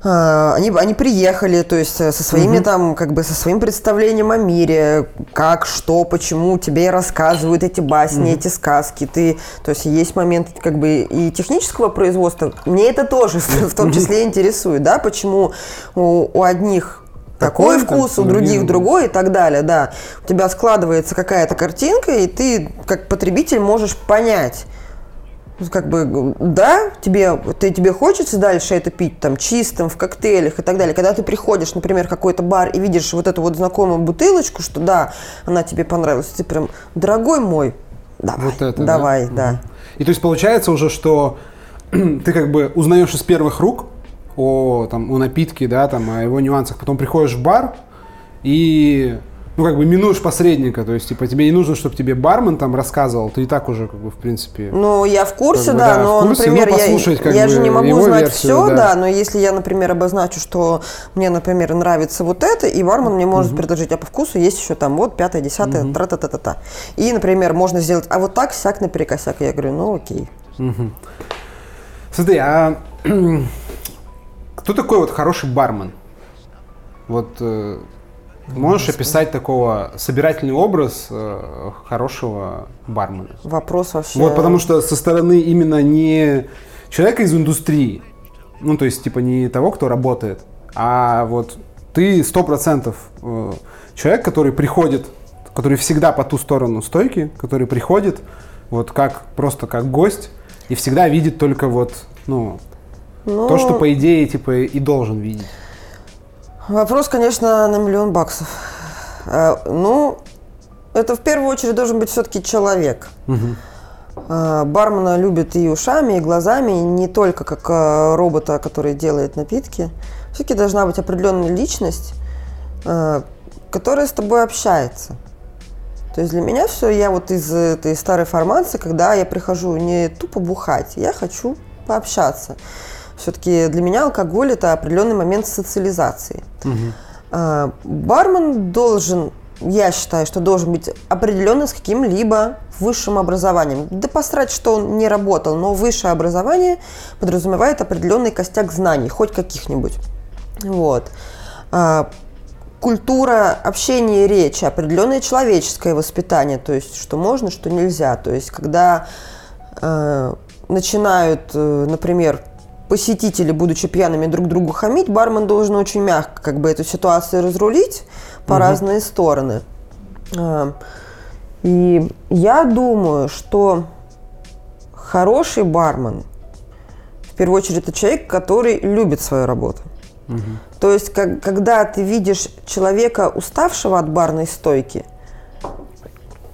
они, они приехали, то есть э, со своими там, как бы со своим представлением о мире, как, что, почему тебе рассказывают эти басни, эти сказки. Ты, то есть есть момент как бы и технического производства. Мне это тоже в, в том числе интересует, да, почему у, у одних такой Такой, вкус, у других другим. другой и так далее, да. У тебя складывается какая-то картинка, и ты как потребитель можешь понять, как бы, да, тебе, ты, тебе хочется дальше это пить, там, чистым, в коктейлях и так далее. Когда ты приходишь, например, в какой-то бар и видишь вот эту вот знакомую бутылочку, что да, она тебе понравилась, ты прям, дорогой мой, давай, Вот это, да? давай, да. И то есть получается уже, что ты как бы узнаешь из первых рук о, там, о напитке, да, там, о его нюансах, потом приходишь в бар и ну, как бы минуешь посредника, то есть, типа, тебе не нужно, чтобы тебе бармен там рассказывал, ты и так уже, как бы, в принципе... Ну, я в курсе, Как бы, да, да, но, курсе, например, но я, послушать, как я бы, же не могу знать версию, все, да. да. но если я, например, обозначу, что мне, например, нравится вот это, и бармен мне может предложить, а по вкусу есть еще там вот пятое, десятое, тра-та-та-та-та. И, например, можно сделать, а вот так, сяк наперекосяк. Я говорю, ну окей. Смотри, а кто такой вот хороший бармен? Вот можешь описать такого собирательный образ э, хорошего бармена? Вопрос вообще... Вот, потому что со стороны именно не человека из индустрии, ну, то есть, типа, не того, кто работает, а вот ты сто процентов э, человек, который приходит, который всегда по ту сторону стойки, который приходит вот как, просто как гость и всегда видит только вот, ну, Ну, то, что по идее, типа, и должен видеть. Вопрос, конечно, на миллион баксов. Э, Ну, это в первую очередь должен быть все-таки человек. А, Бармена любят и ушами, и глазами, и не только как а, робота, который делает напитки. Все-таки должна быть определенная личность, которая с тобой общается. То есть для меня все, я вот из этой старой формации, когда я прихожу не тупо бухать, я хочу пообщаться. Все-таки для меня алкоголь это определенный момент социализации. А, Бармен должен, я считаю, что должен быть определенно с каким-либо высшим образованием. Да посрать, что он не работал, но высшее образование подразумевает определенный костяк знаний, хоть каких-нибудь. Вот. А, Культура общения и речи, определенное человеческое воспитание, то есть что можно, что нельзя. То есть когда э, начинают, э, например, посетители, будучи пьяными, друг другу хамить, бармен должен очень мягко как бы эту ситуацию разрулить по угу. разные стороны. Э, и я думаю, что хороший бармен, в первую очередь, это человек, который любит свою работу. Угу. То есть, как, когда ты видишь человека, уставшего от барной стойки,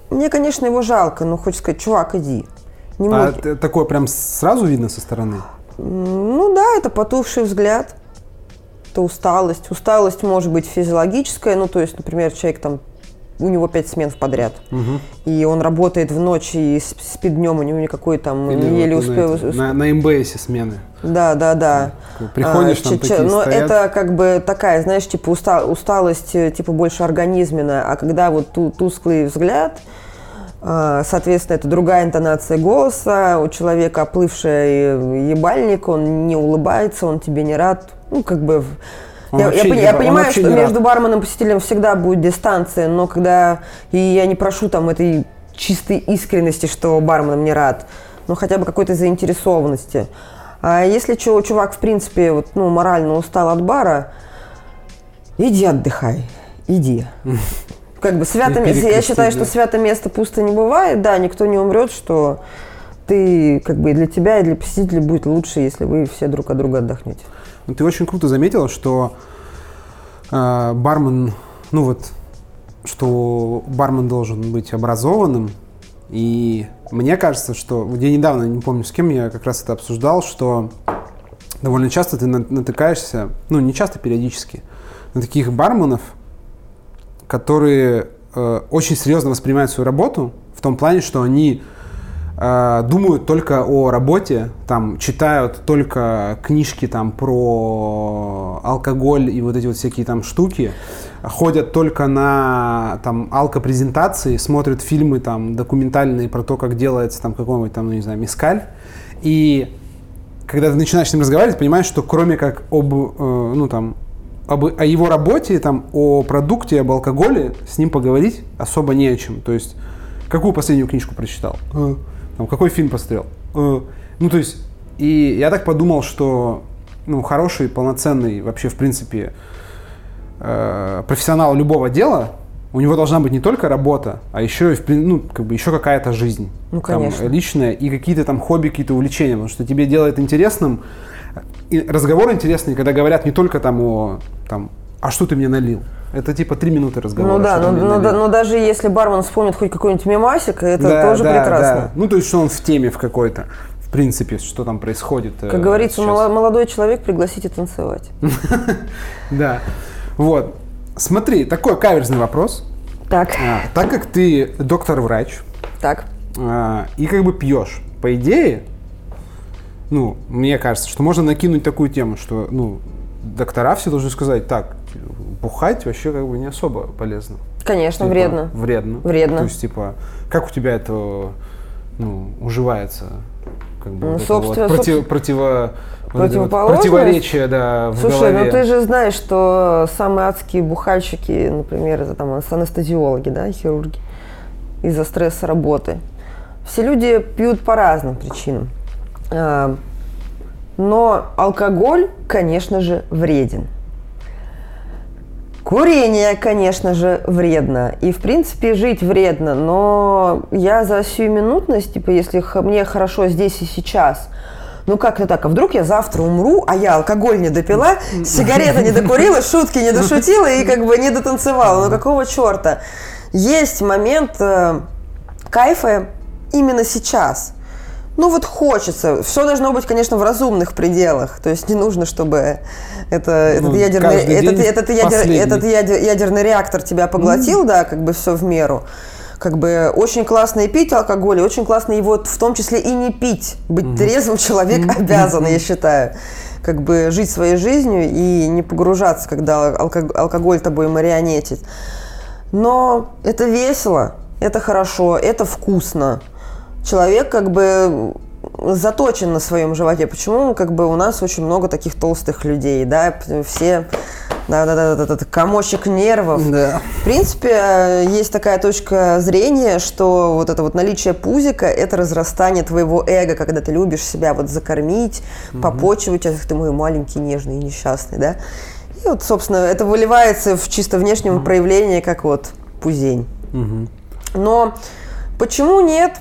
мне, конечно, его жалко, но хочется сказать, чувак, иди. Не а мог... такое прям сразу видно со стороны? Ну да, это потухший взгляд, это усталость. Усталость может быть физиологическая, ну то есть, например, человек там у него пять смен в подряд. Угу. И он работает в ночь и спит днем, у него никакой там Или еле вот успел. На, на МБСе смены. Да, да, да. Приходишь, а, там ч- такие Но стоят. это как бы такая, знаешь, типа уста- усталость, э, типа больше организменная. А когда вот ту- тусклый взгляд, Соответственно, это другая интонация голоса, у человека оплывший ебальник, он не улыбается, он тебе не рад. Ну, как бы я, я, я, я понимаю, что между рад. барменом и посетителем всегда будет дистанция, но когда и я не прошу там этой чистой искренности, что бармен не рад, но хотя бы какой-то заинтересованности. А если чувак, в принципе, вот, ну, морально устал от бара, иди отдыхай, иди. Как бы свято место. Я считаю, что свято место пусто не бывает. Да, никто не умрет, что ты, как бы, и для тебя, и для посетителей будет лучше, если вы все друг от друга отдохнете. Ну, ты очень круто заметила, что э, бармен, ну вот, что бармен должен быть образованным. И мне кажется, что я недавно, не помню с кем, я как раз это обсуждал, что довольно часто ты натыкаешься, ну не часто, периодически, на таких барменов, которые э, очень серьезно воспринимают свою работу в том плане, что они Э, думают только о работе, там читают только книжки там про алкоголь и вот эти вот всякие там штуки, ходят только на там алкопрезентации, смотрят фильмы там документальные про то, как делается там какой-нибудь там, ну, не знаю, мискаль. И когда ты начинаешь с ним разговаривать, понимаешь, что кроме как об, э, ну там, об, о его работе, там, о продукте, об алкоголе, с ним поговорить особо не о чем. То есть, какую последнюю книжку прочитал? Там, какой фильм посмотрел? Э, ну, то есть, и я так подумал, что ну, хороший, полноценный, вообще, в принципе, э, профессионал любого дела, у него должна быть не только работа, а еще, ну, как бы еще какая-то жизнь. Ну, конечно. Там, личная и какие-то там хобби, какие-то увлечения, потому что тебе делает интересным. И разговор интересный, когда говорят не только там о, там, а что ты мне налил? Это типа три минуты разговора. Ну да, но, но, но, но даже если бармен вспомнит хоть какой-нибудь мемасик, это да, тоже да, прекрасно. Да. Ну то есть, что он в теме в какой-то. В принципе, что там происходит. Как э, говорится, сейчас. молодой человек, пригласите танцевать. Да. Вот. Смотри, такой каверзный вопрос. Так. А, так как ты доктор-врач. Так. А, и как бы пьешь, по идее, ну, мне кажется, что можно накинуть такую тему, что, ну, доктора все должны сказать, так, бухать вообще как бы не особо полезно. Конечно, типа, вредно. Вредно. Вредно. То есть, типа, как у тебя это ну, уживается? Как бы, ну, вот собственно, вот против, противо, противоречие, да, в Слушай, голове. ну ты же знаешь, что самые адские бухальщики, например, это там анестезиологи, да, хирурги, из-за стресса работы. Все люди пьют по разным причинам. А, но алкоголь, конечно же, вреден. Курение, конечно же, вредно. И, в принципе, жить вредно. Но я за сиюминутность, типа, если мне хорошо здесь и сейчас, ну как-то так, а вдруг я завтра умру, а я алкоголь не допила, сигареты не докурила, шутки не дошутила и как бы не дотанцевала. Ну какого черта? Есть момент э, кайфа именно сейчас. Ну вот хочется. Все должно быть, конечно, в разумных пределах. То есть не нужно, чтобы это, Ну, этот, ядерный, этот, этот, ядер- этот ядер- ядерный реактор тебя поглотил, да, как бы все в меру. Как бы очень классно и пить алкоголь, и очень классно его в том числе и не пить. Быть трезвым человек обязан, я считаю. Как бы жить своей жизнью и не погружаться, когда алко- алкоголь тобой марионетит. Но это весело, это хорошо, это вкусно. Человек как бы заточен на своем животе. Почему как бы у нас очень много таких толстых людей, да, все, да, да, да, да, да, комочек нервов. Да. В принципе, э, есть такая точка зрения, что вот это вот наличие пузика – это разрастание твоего эго, когда ты любишь себя вот закормить, попочивать, ах ты мой маленький, нежный и несчастный, да. И вот, собственно, это выливается в чисто внешнем проявлении, как вот пузень. Но почему нет?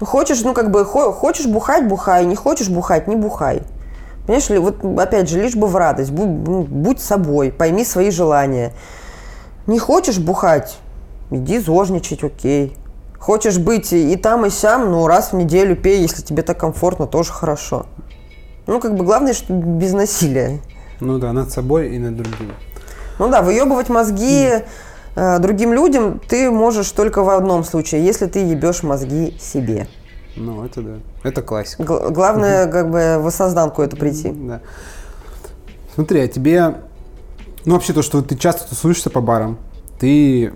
Хочешь, ну как бы, хо- хочешь бухать, бухай, не хочешь бухать, не бухай. Понимаешь, ли, вот опять же, лишь бы в радость, будь, ну, будь собой, пойми свои желания. Не хочешь бухать, иди зожничать, окей. Хочешь быть и там, и сям, ну раз в неделю пей, если тебе так комфортно, тоже хорошо. Ну, как бы главное, что без насилия. Ну да, над собой и над другими. Ну да, выебывать мозги э, другим людям ты можешь только в одном случае, если ты ебешь мозги себе. Ну, это да. Это классика. Г- главное, как бы в осознанку это прийти. Да. Смотри, а тебе... Ну, вообще то, что ты часто тусуешься по барам, ты...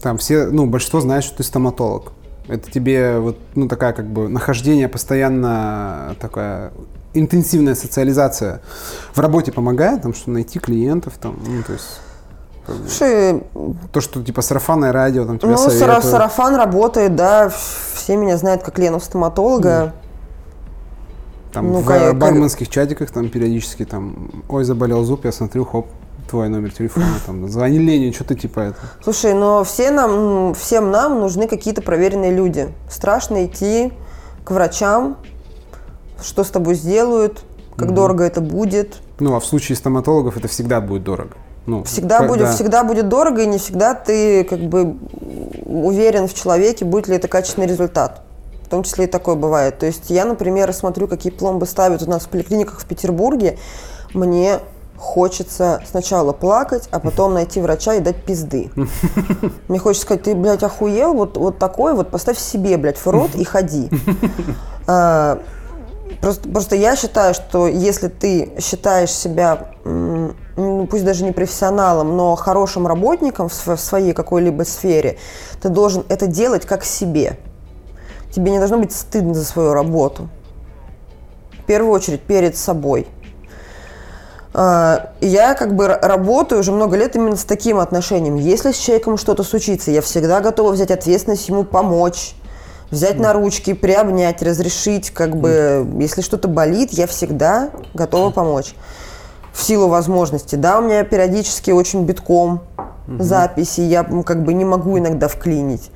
Там все, ну, большинство знает, что ты стоматолог. Это тебе вот, ну, такая как бы нахождение постоянно такая интенсивная социализация в работе помогает, там, что найти клиентов, там, ну, то есть Слушай, то, что типа сарафанное радио, там тебя ну, советуют. сарафан работает, да, все меня знают как Лену стоматолога. Там Ну, в как- барменских чатиках там периодически там, ой, заболел зуб, я смотрю, хоп, твой номер телефона, там, звони Лене, что ты типа это. Слушай, но все нам, всем нам нужны какие-то проверенные люди. Страшно идти к врачам, что с тобой сделают, как дорого это будет. Ну, а в случае стоматологов это всегда будет дорого. Ну, Всегда по- будет, да. всегда будет дорого, и не всегда ты как бы уверен в человеке, будет ли это качественный результат. В том числе и такое бывает. То есть я, например, смотрю, какие пломбы ставят у нас в поликлиниках в Петербурге. Мне хочется сначала плакать, а потом найти врача и дать пизды. Мне хочется сказать, ты, блядь, охуел? Вот, вот такой вот поставь себе, блядь, в рот и ходи. А, Просто, просто я считаю, что если ты считаешь себя, пусть даже не профессионалом, но хорошим работником в сво- в своей какой-либо сфере, ты должен это делать как себе. Тебе не должно быть стыдно за свою работу. В первую очередь перед собой. А, и Я как бы работаю уже много лет именно с таким отношением. Если с человеком что-то случится, я всегда готова взять ответственность ему помочь, взять на ручки, приобнять, разрешить, как бы, если что-то болит, я всегда готова помочь. В силу возможностей. Да, у меня периодически очень битком записи, я как бы не могу иногда вклинить.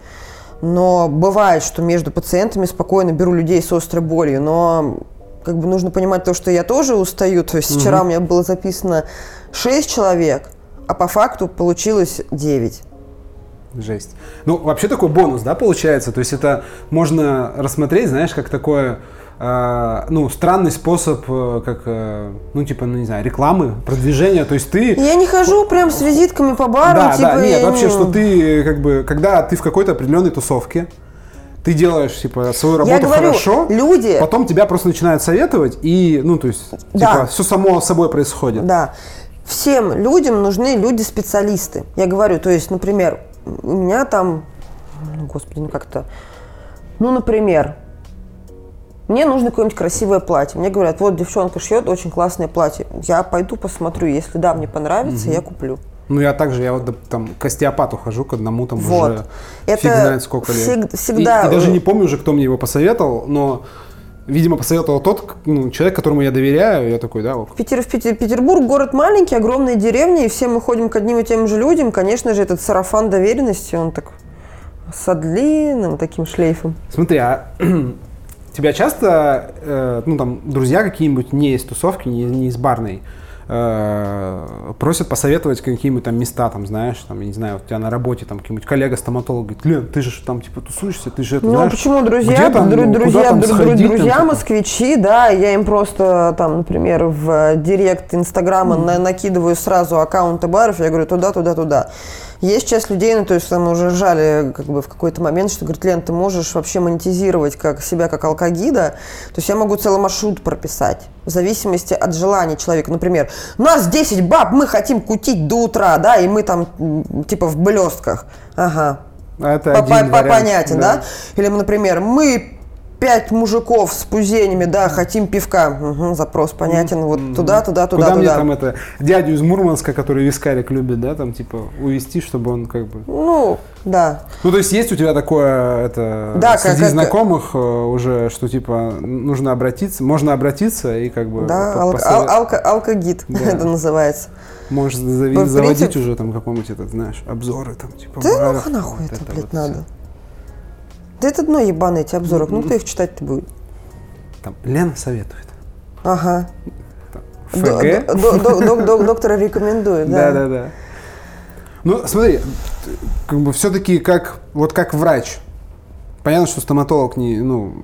Но бывает, что между пациентами спокойно беру людей с острой болью, но как бы нужно понимать то, что я тоже устаю. То есть вчера у меня было записано 6 человек, а по факту получилось 9. Жесть. Ну, вообще такой бонус, да, получается? То есть это можно рассмотреть, знаешь, как такое, э, ну, странный способ, э, как, э, ну, типа, ну, не знаю, рекламы, продвижения. То есть ты... Я не хожу прям с визитками по бару, да, типа... да, нет, я вообще, не- что ты, как бы, когда ты в какой-то определенной тусовке, ты делаешь, типа, свою работу Я говорю, хорошо, люди- потом тебя просто начинают советовать, и, ну, то есть, Да. типа, все само собой происходит. Да. Всем людям нужны люди-специалисты. Я говорю, то есть, например, у меня там, ну, господи, ну как-то, ну, например, мне нужно какое-нибудь красивое платье. Мне говорят, вот девчонка шьет очень классное платье. Я пойду посмотрю, если да, мне понравится, я куплю. Ну, я также, я вот там к остеопату хожу, к одному там Вот. уже Это фиг знает сколько лет. всег- всегда- И, и даже не помню уже, кто мне его посоветовал, но, видимо, посоветовал тот ну, человек, которому я доверяю, я такой, да, ок. Питер, в Питер- Петербург город маленький, огромные деревни, и все мы ходим к одним и тем же людям. Конечно же, этот сарафан доверенности, он так с длинным таким шлейфом. Смотри, а тебя часто, э, ну, там, друзья какие-нибудь не из тусовки, не, не из барной, э, просят посоветовать какие-нибудь там места, там, знаешь, там, я не знаю, у тебя на работе там какой-нибудь коллега-стоматолог говорит, Лен, ты же там типа тусуешься, ты же это Ну, знаешь, почему друзья, там, дру- ну, друзья, там дру- сходить, там, друзья, типа?» москвичи, да, я им просто там, например, в директ Инстаграма на- накидываю сразу аккаунты баров, я говорю туда, туда, туда. Есть часть людей, ну, то есть там уже ржали как бы в какой-то момент, что говорит, Лен, ты можешь вообще монетизировать как себя как алкогида, то есть я могу целый маршрут прописать в зависимости от желания человека. Например, нас 10 баб, мы хотим кутить до утра, да, и мы там типа в блестках. Ага, А Это по- один по- вариант, понятен, да. Или, например, мы пять мужиков с пузенями, да, хотим пивка. Мгм, запрос понятен. Вот туда, туда, туда, Куда мне туда. там это, дядю из Мурманска, который вискарик любит, да, там, типа, увести, чтобы он как бы... Ну, да. Ну, то есть есть у тебя такое, это, Да, среди как- как- знакомых э, уже, что, типа, нужно обратиться, можно обратиться и как бы... Да, по- ал- посовет- ал- алко- алкогид Да. это называется. Можешь В заводить принципе- уже там какой-нибудь этот, знаешь, обзоры там, типа, Да ну нахуй вот это, блядь, надо. Да это дно ебаные эти обзоры. Ну, кто их читать-то будет? Там, Лена советует. Ага. ФГ. до- до- до- док- док- Доктора рекомендует, Да, да. да, да. Ну, смотри, как бы все-таки как, вот как врач. Понятно, что стоматолог не, ну,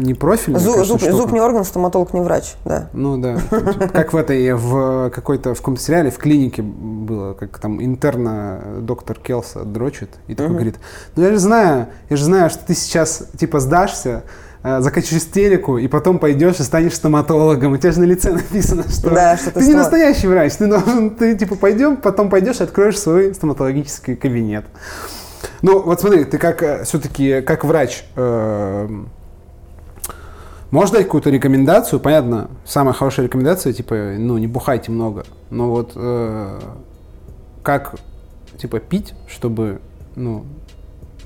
не профильный. Зуб, зуб- штука. зуб не орган, стоматолог не врач, да. Ну да, как в этой, в какой-то, в каком-то сериале, в клинике было, как там интерна доктор Келса дрочит и такой говорит, ну я же знаю, я же знаю, что ты сейчас типа сдашься, э, закачаешь истерику, и потом пойдешь и станешь стоматологом. У тебя же на лице написано, что, Да, что ты ты не настоящий врач, ты должен, ты типа пойдем, потом пойдешь и откроешь свой стоматологический кабинет. Ну, вот смотри, ты как все-таки как врач э, Можешь дать какую-то рекомендацию? Понятно, самая хорошая рекомендация, типа, ну, не бухайте много. Но вот э, как, типа, пить, чтобы, ну,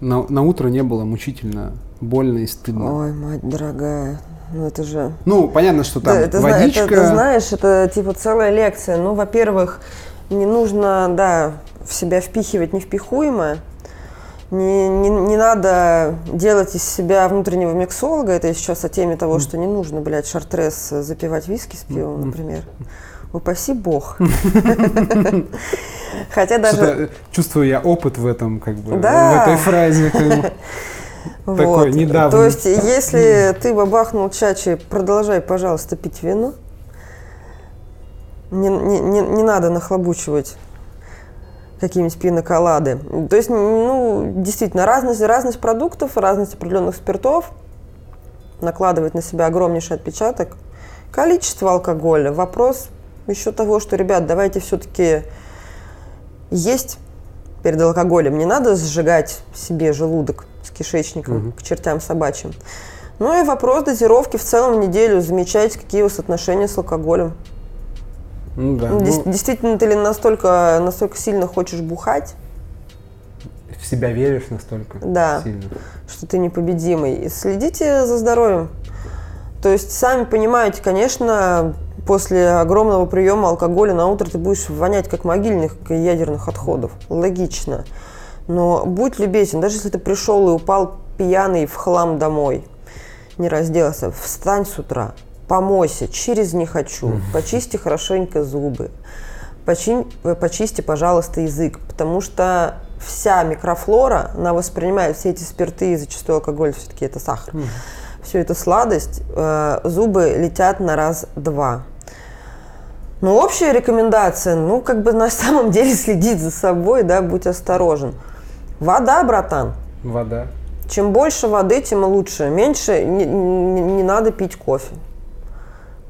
на, на утро не было мучительно больно и стыдно. Ой, мать дорогая. Ну это же... Ну, понятно, что там Да, это, водичка. это- это знаешь, это типа целая лекция. Ну, во-первых, не нужно, да, в себя впихивать невпихуемое. Не, не, не надо делать из себя внутреннего миксолога. Это я сейчас о теме того, что не нужно, блядь, шартрес запивать виски с пивом, например. Упаси бог. Хотя даже... Что-то чувствую я опыт в этом, как бы, Да. в этой фразе. как бы. такой Вот. недавний. То есть, если ты бабахнул чачи, продолжай, пожалуйста, пить вино. Не, не, не, не надо нахлобучивать какие-нибудь пиноколады. То есть, ну, действительно, разность, разность продуктов, разность определенных спиртов накладывает на себя огромнейший отпечаток. Количество алкоголя. Вопрос еще того, что, ребят, давайте все-таки есть перед алкоголем. Не надо сжигать себе желудок с кишечником к чертям собачьим. Ну и вопрос дозировки в целом в неделю. Замечайте, какие у вас отношения с алкоголем. Ну да. Ну, ну, дес- действительно, ты ли настолько, настолько сильно хочешь бухать, в себя веришь настолько Да. сильно. что ты непобедимый. И следите за здоровьем. То есть, сами понимаете, конечно, после огромного приема алкоголя на утро ты будешь вонять как могильных ядерных отходов. Логично. Но будь любезен, даже если ты пришел и упал пьяный в хлам домой, не разделся, встань с утра, помойся, через не хочу, почисти хорошенько зубы, починь- э, почисти, пожалуйста, язык, потому что вся микрофлора, она воспринимает все эти спирты, и зачастую алкоголь все-таки это сахар, все это сладость, э, зубы летят на раз-два. Ну, общая рекомендация, ну, как бы на самом деле следить за собой, да, будь осторожен. Вода, братан. Вода. Чем больше воды, тем лучше. Меньше не, не- не надо пить кофе.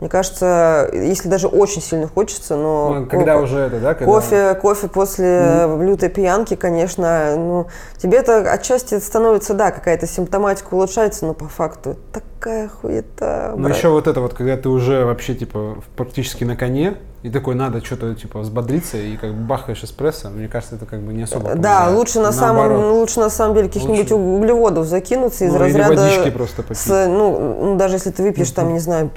Мне кажется, если даже очень сильно хочется, но Ну, когда ко- уже это, да? Когда... кофе, кофе после лютой пьянки, конечно, ну тебе это отчасти становится, да, какая-то симптоматика улучшается, но по факту такая хуета. Ну брат. еще вот это вот, когда ты уже вообще типа практически на коне, и такой надо что-то типа взбодриться, и как бы бахаешь эспрессо, мне кажется, это как бы не особо Да, помогает. лучше на самом, лучше на самом деле каких-нибудь углеводов закинуться из Ну, разряда. водички просто попить. с, ну, ну, даже если ты выпьешь там, не знаю,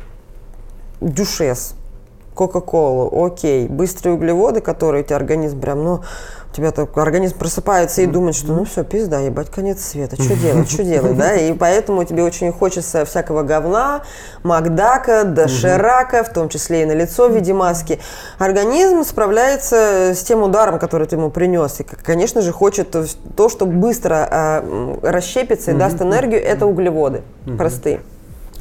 дюшес, Кока-Колу, окей. Быстрые углеводы, которые у тебя организм прям, ну, у тебя так организм просыпается и думает, что ну все, пизда, ебать, конец света, что делать, что делать, да? И поэтому тебе очень хочется всякого говна, Макдака, доширака, в том числе и на лицо в виде маски. Организм справляется с тем ударом, который ты ему принес. И, конечно же, хочет то, что быстро э, расщепится и даст энергию, это углеводы простые.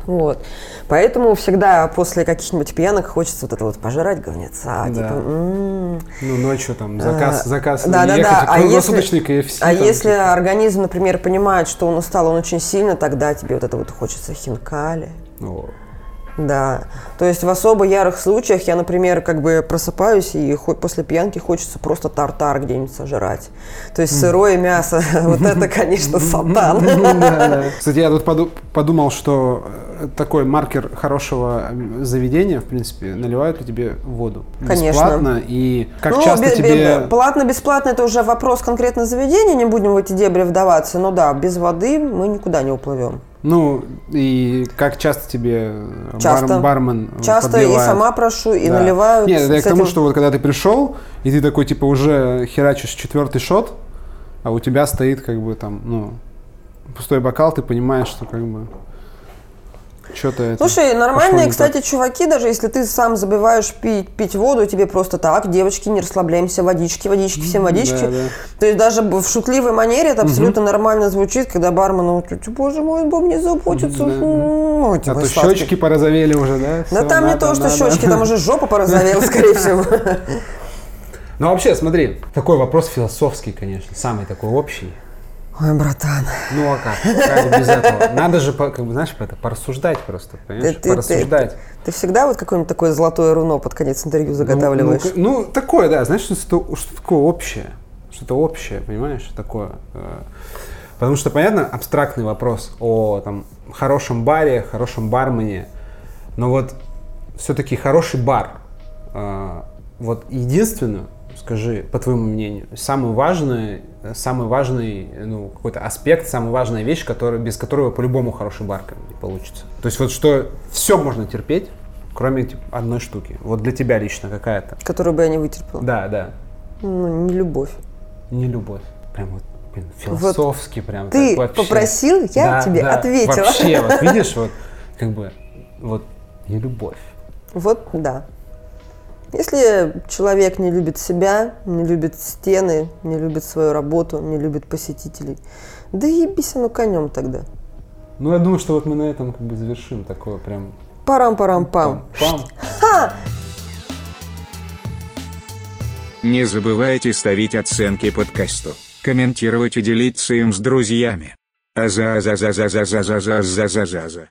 Вот. Поэтому всегда после каких-нибудь пьянок хочется вот это вот пожрать говнеца. Да. Типа, м-м. Ну, ночью там заказ, а, заказ да, да, да. А если, KFC, а там, если типа. организм, например, понимает, что он устал, он очень сильно, тогда тебе вот это вот хочется хинкали. О. Да. То есть в особо ярых случаях я, например, как бы просыпаюсь и после пьянки хочется просто тартар где-нибудь сожрать. То есть сырое мясо, вот это, конечно, сатан. Кстати, я тут подумал, что э, такой маркер хорошего заведения, в принципе, наливают ли тебе воду Конечно. бесплатно и как ну, часто тебе... Платно-бесплатно это уже вопрос конкретно заведения, не будем в эти дебри вдаваться, но да, без воды мы никуда не уплывем. Ну, и как часто тебе часто. Бар, бармен Часто подливает? и сама прошу, и да. наливают. Нет, это к тому, что вот когда ты пришел, и ты такой, типа, уже херачишь четвертый шот, а у тебя стоит, как бы, там, ну, пустой бокал, ты понимаешь, что, как бы, что-то это Слушай, нормальные, кстати, так. чуваки, даже если ты сам забываешь пить, пить воду, тебе просто так, девочки, не расслабляемся, водички, водички, всем водички. Да, да. То есть даже в шутливой манере это абсолютно угу. нормально звучит, когда бармен, ну, боже мой, он мне заботится. Да, да. Ну, а то щечки порозовели уже, да? Да Все, там надо, не то, что надо. щечки, там уже жопа порозовела, скорее всего. Ну, вообще, смотри, такой вопрос философский, конечно, самый такой общий. Ой, братан. Ну а как? Как без этого? Надо же, как бы, знаешь, это порассуждать просто, понимаешь? Ты, порассуждать. Ты, ты, ты всегда вот какое-нибудь такое золотое руно под конец интервью ну, заготавливаешь? Ну, ну, ну такое, да, знаешь, что, что такое общее? Что-то общее, понимаешь, такое. Э, потому что, понятно, абстрактный вопрос о там, хорошем баре, хорошем бармене, но вот все-таки хороший бар, э, вот единственную скажи, по твоему мнению, самый важный, самый важный ну, какой-то аспект, самая важная вещь, которая, без которого по-любому хороший бар не получится? То есть вот что все можно терпеть, кроме типа, одной штуки. Вот для тебя лично какая-то. Которую бы я не вытерпела? Да, да. Ну, не любовь. Не любовь. Прям вот блин, философски вот прям. Ты вообще. попросил, я да, тебе да, ответила. Вообще, вот видишь, вот как бы вот не любовь. Вот, да. Если человек не любит себя, не любит стены, не любит свою работу, не любит посетителей, да ебись оно конем тогда. Ну, я думаю, что вот мы на этом как бы завершим такое прям... Парам-парам-пам. Пам. Ха! Не забывайте ставить оценки подкасту, комментировать и делиться им с друзьями. Аза-аза-аза-аза-аза-аза-аза-аза.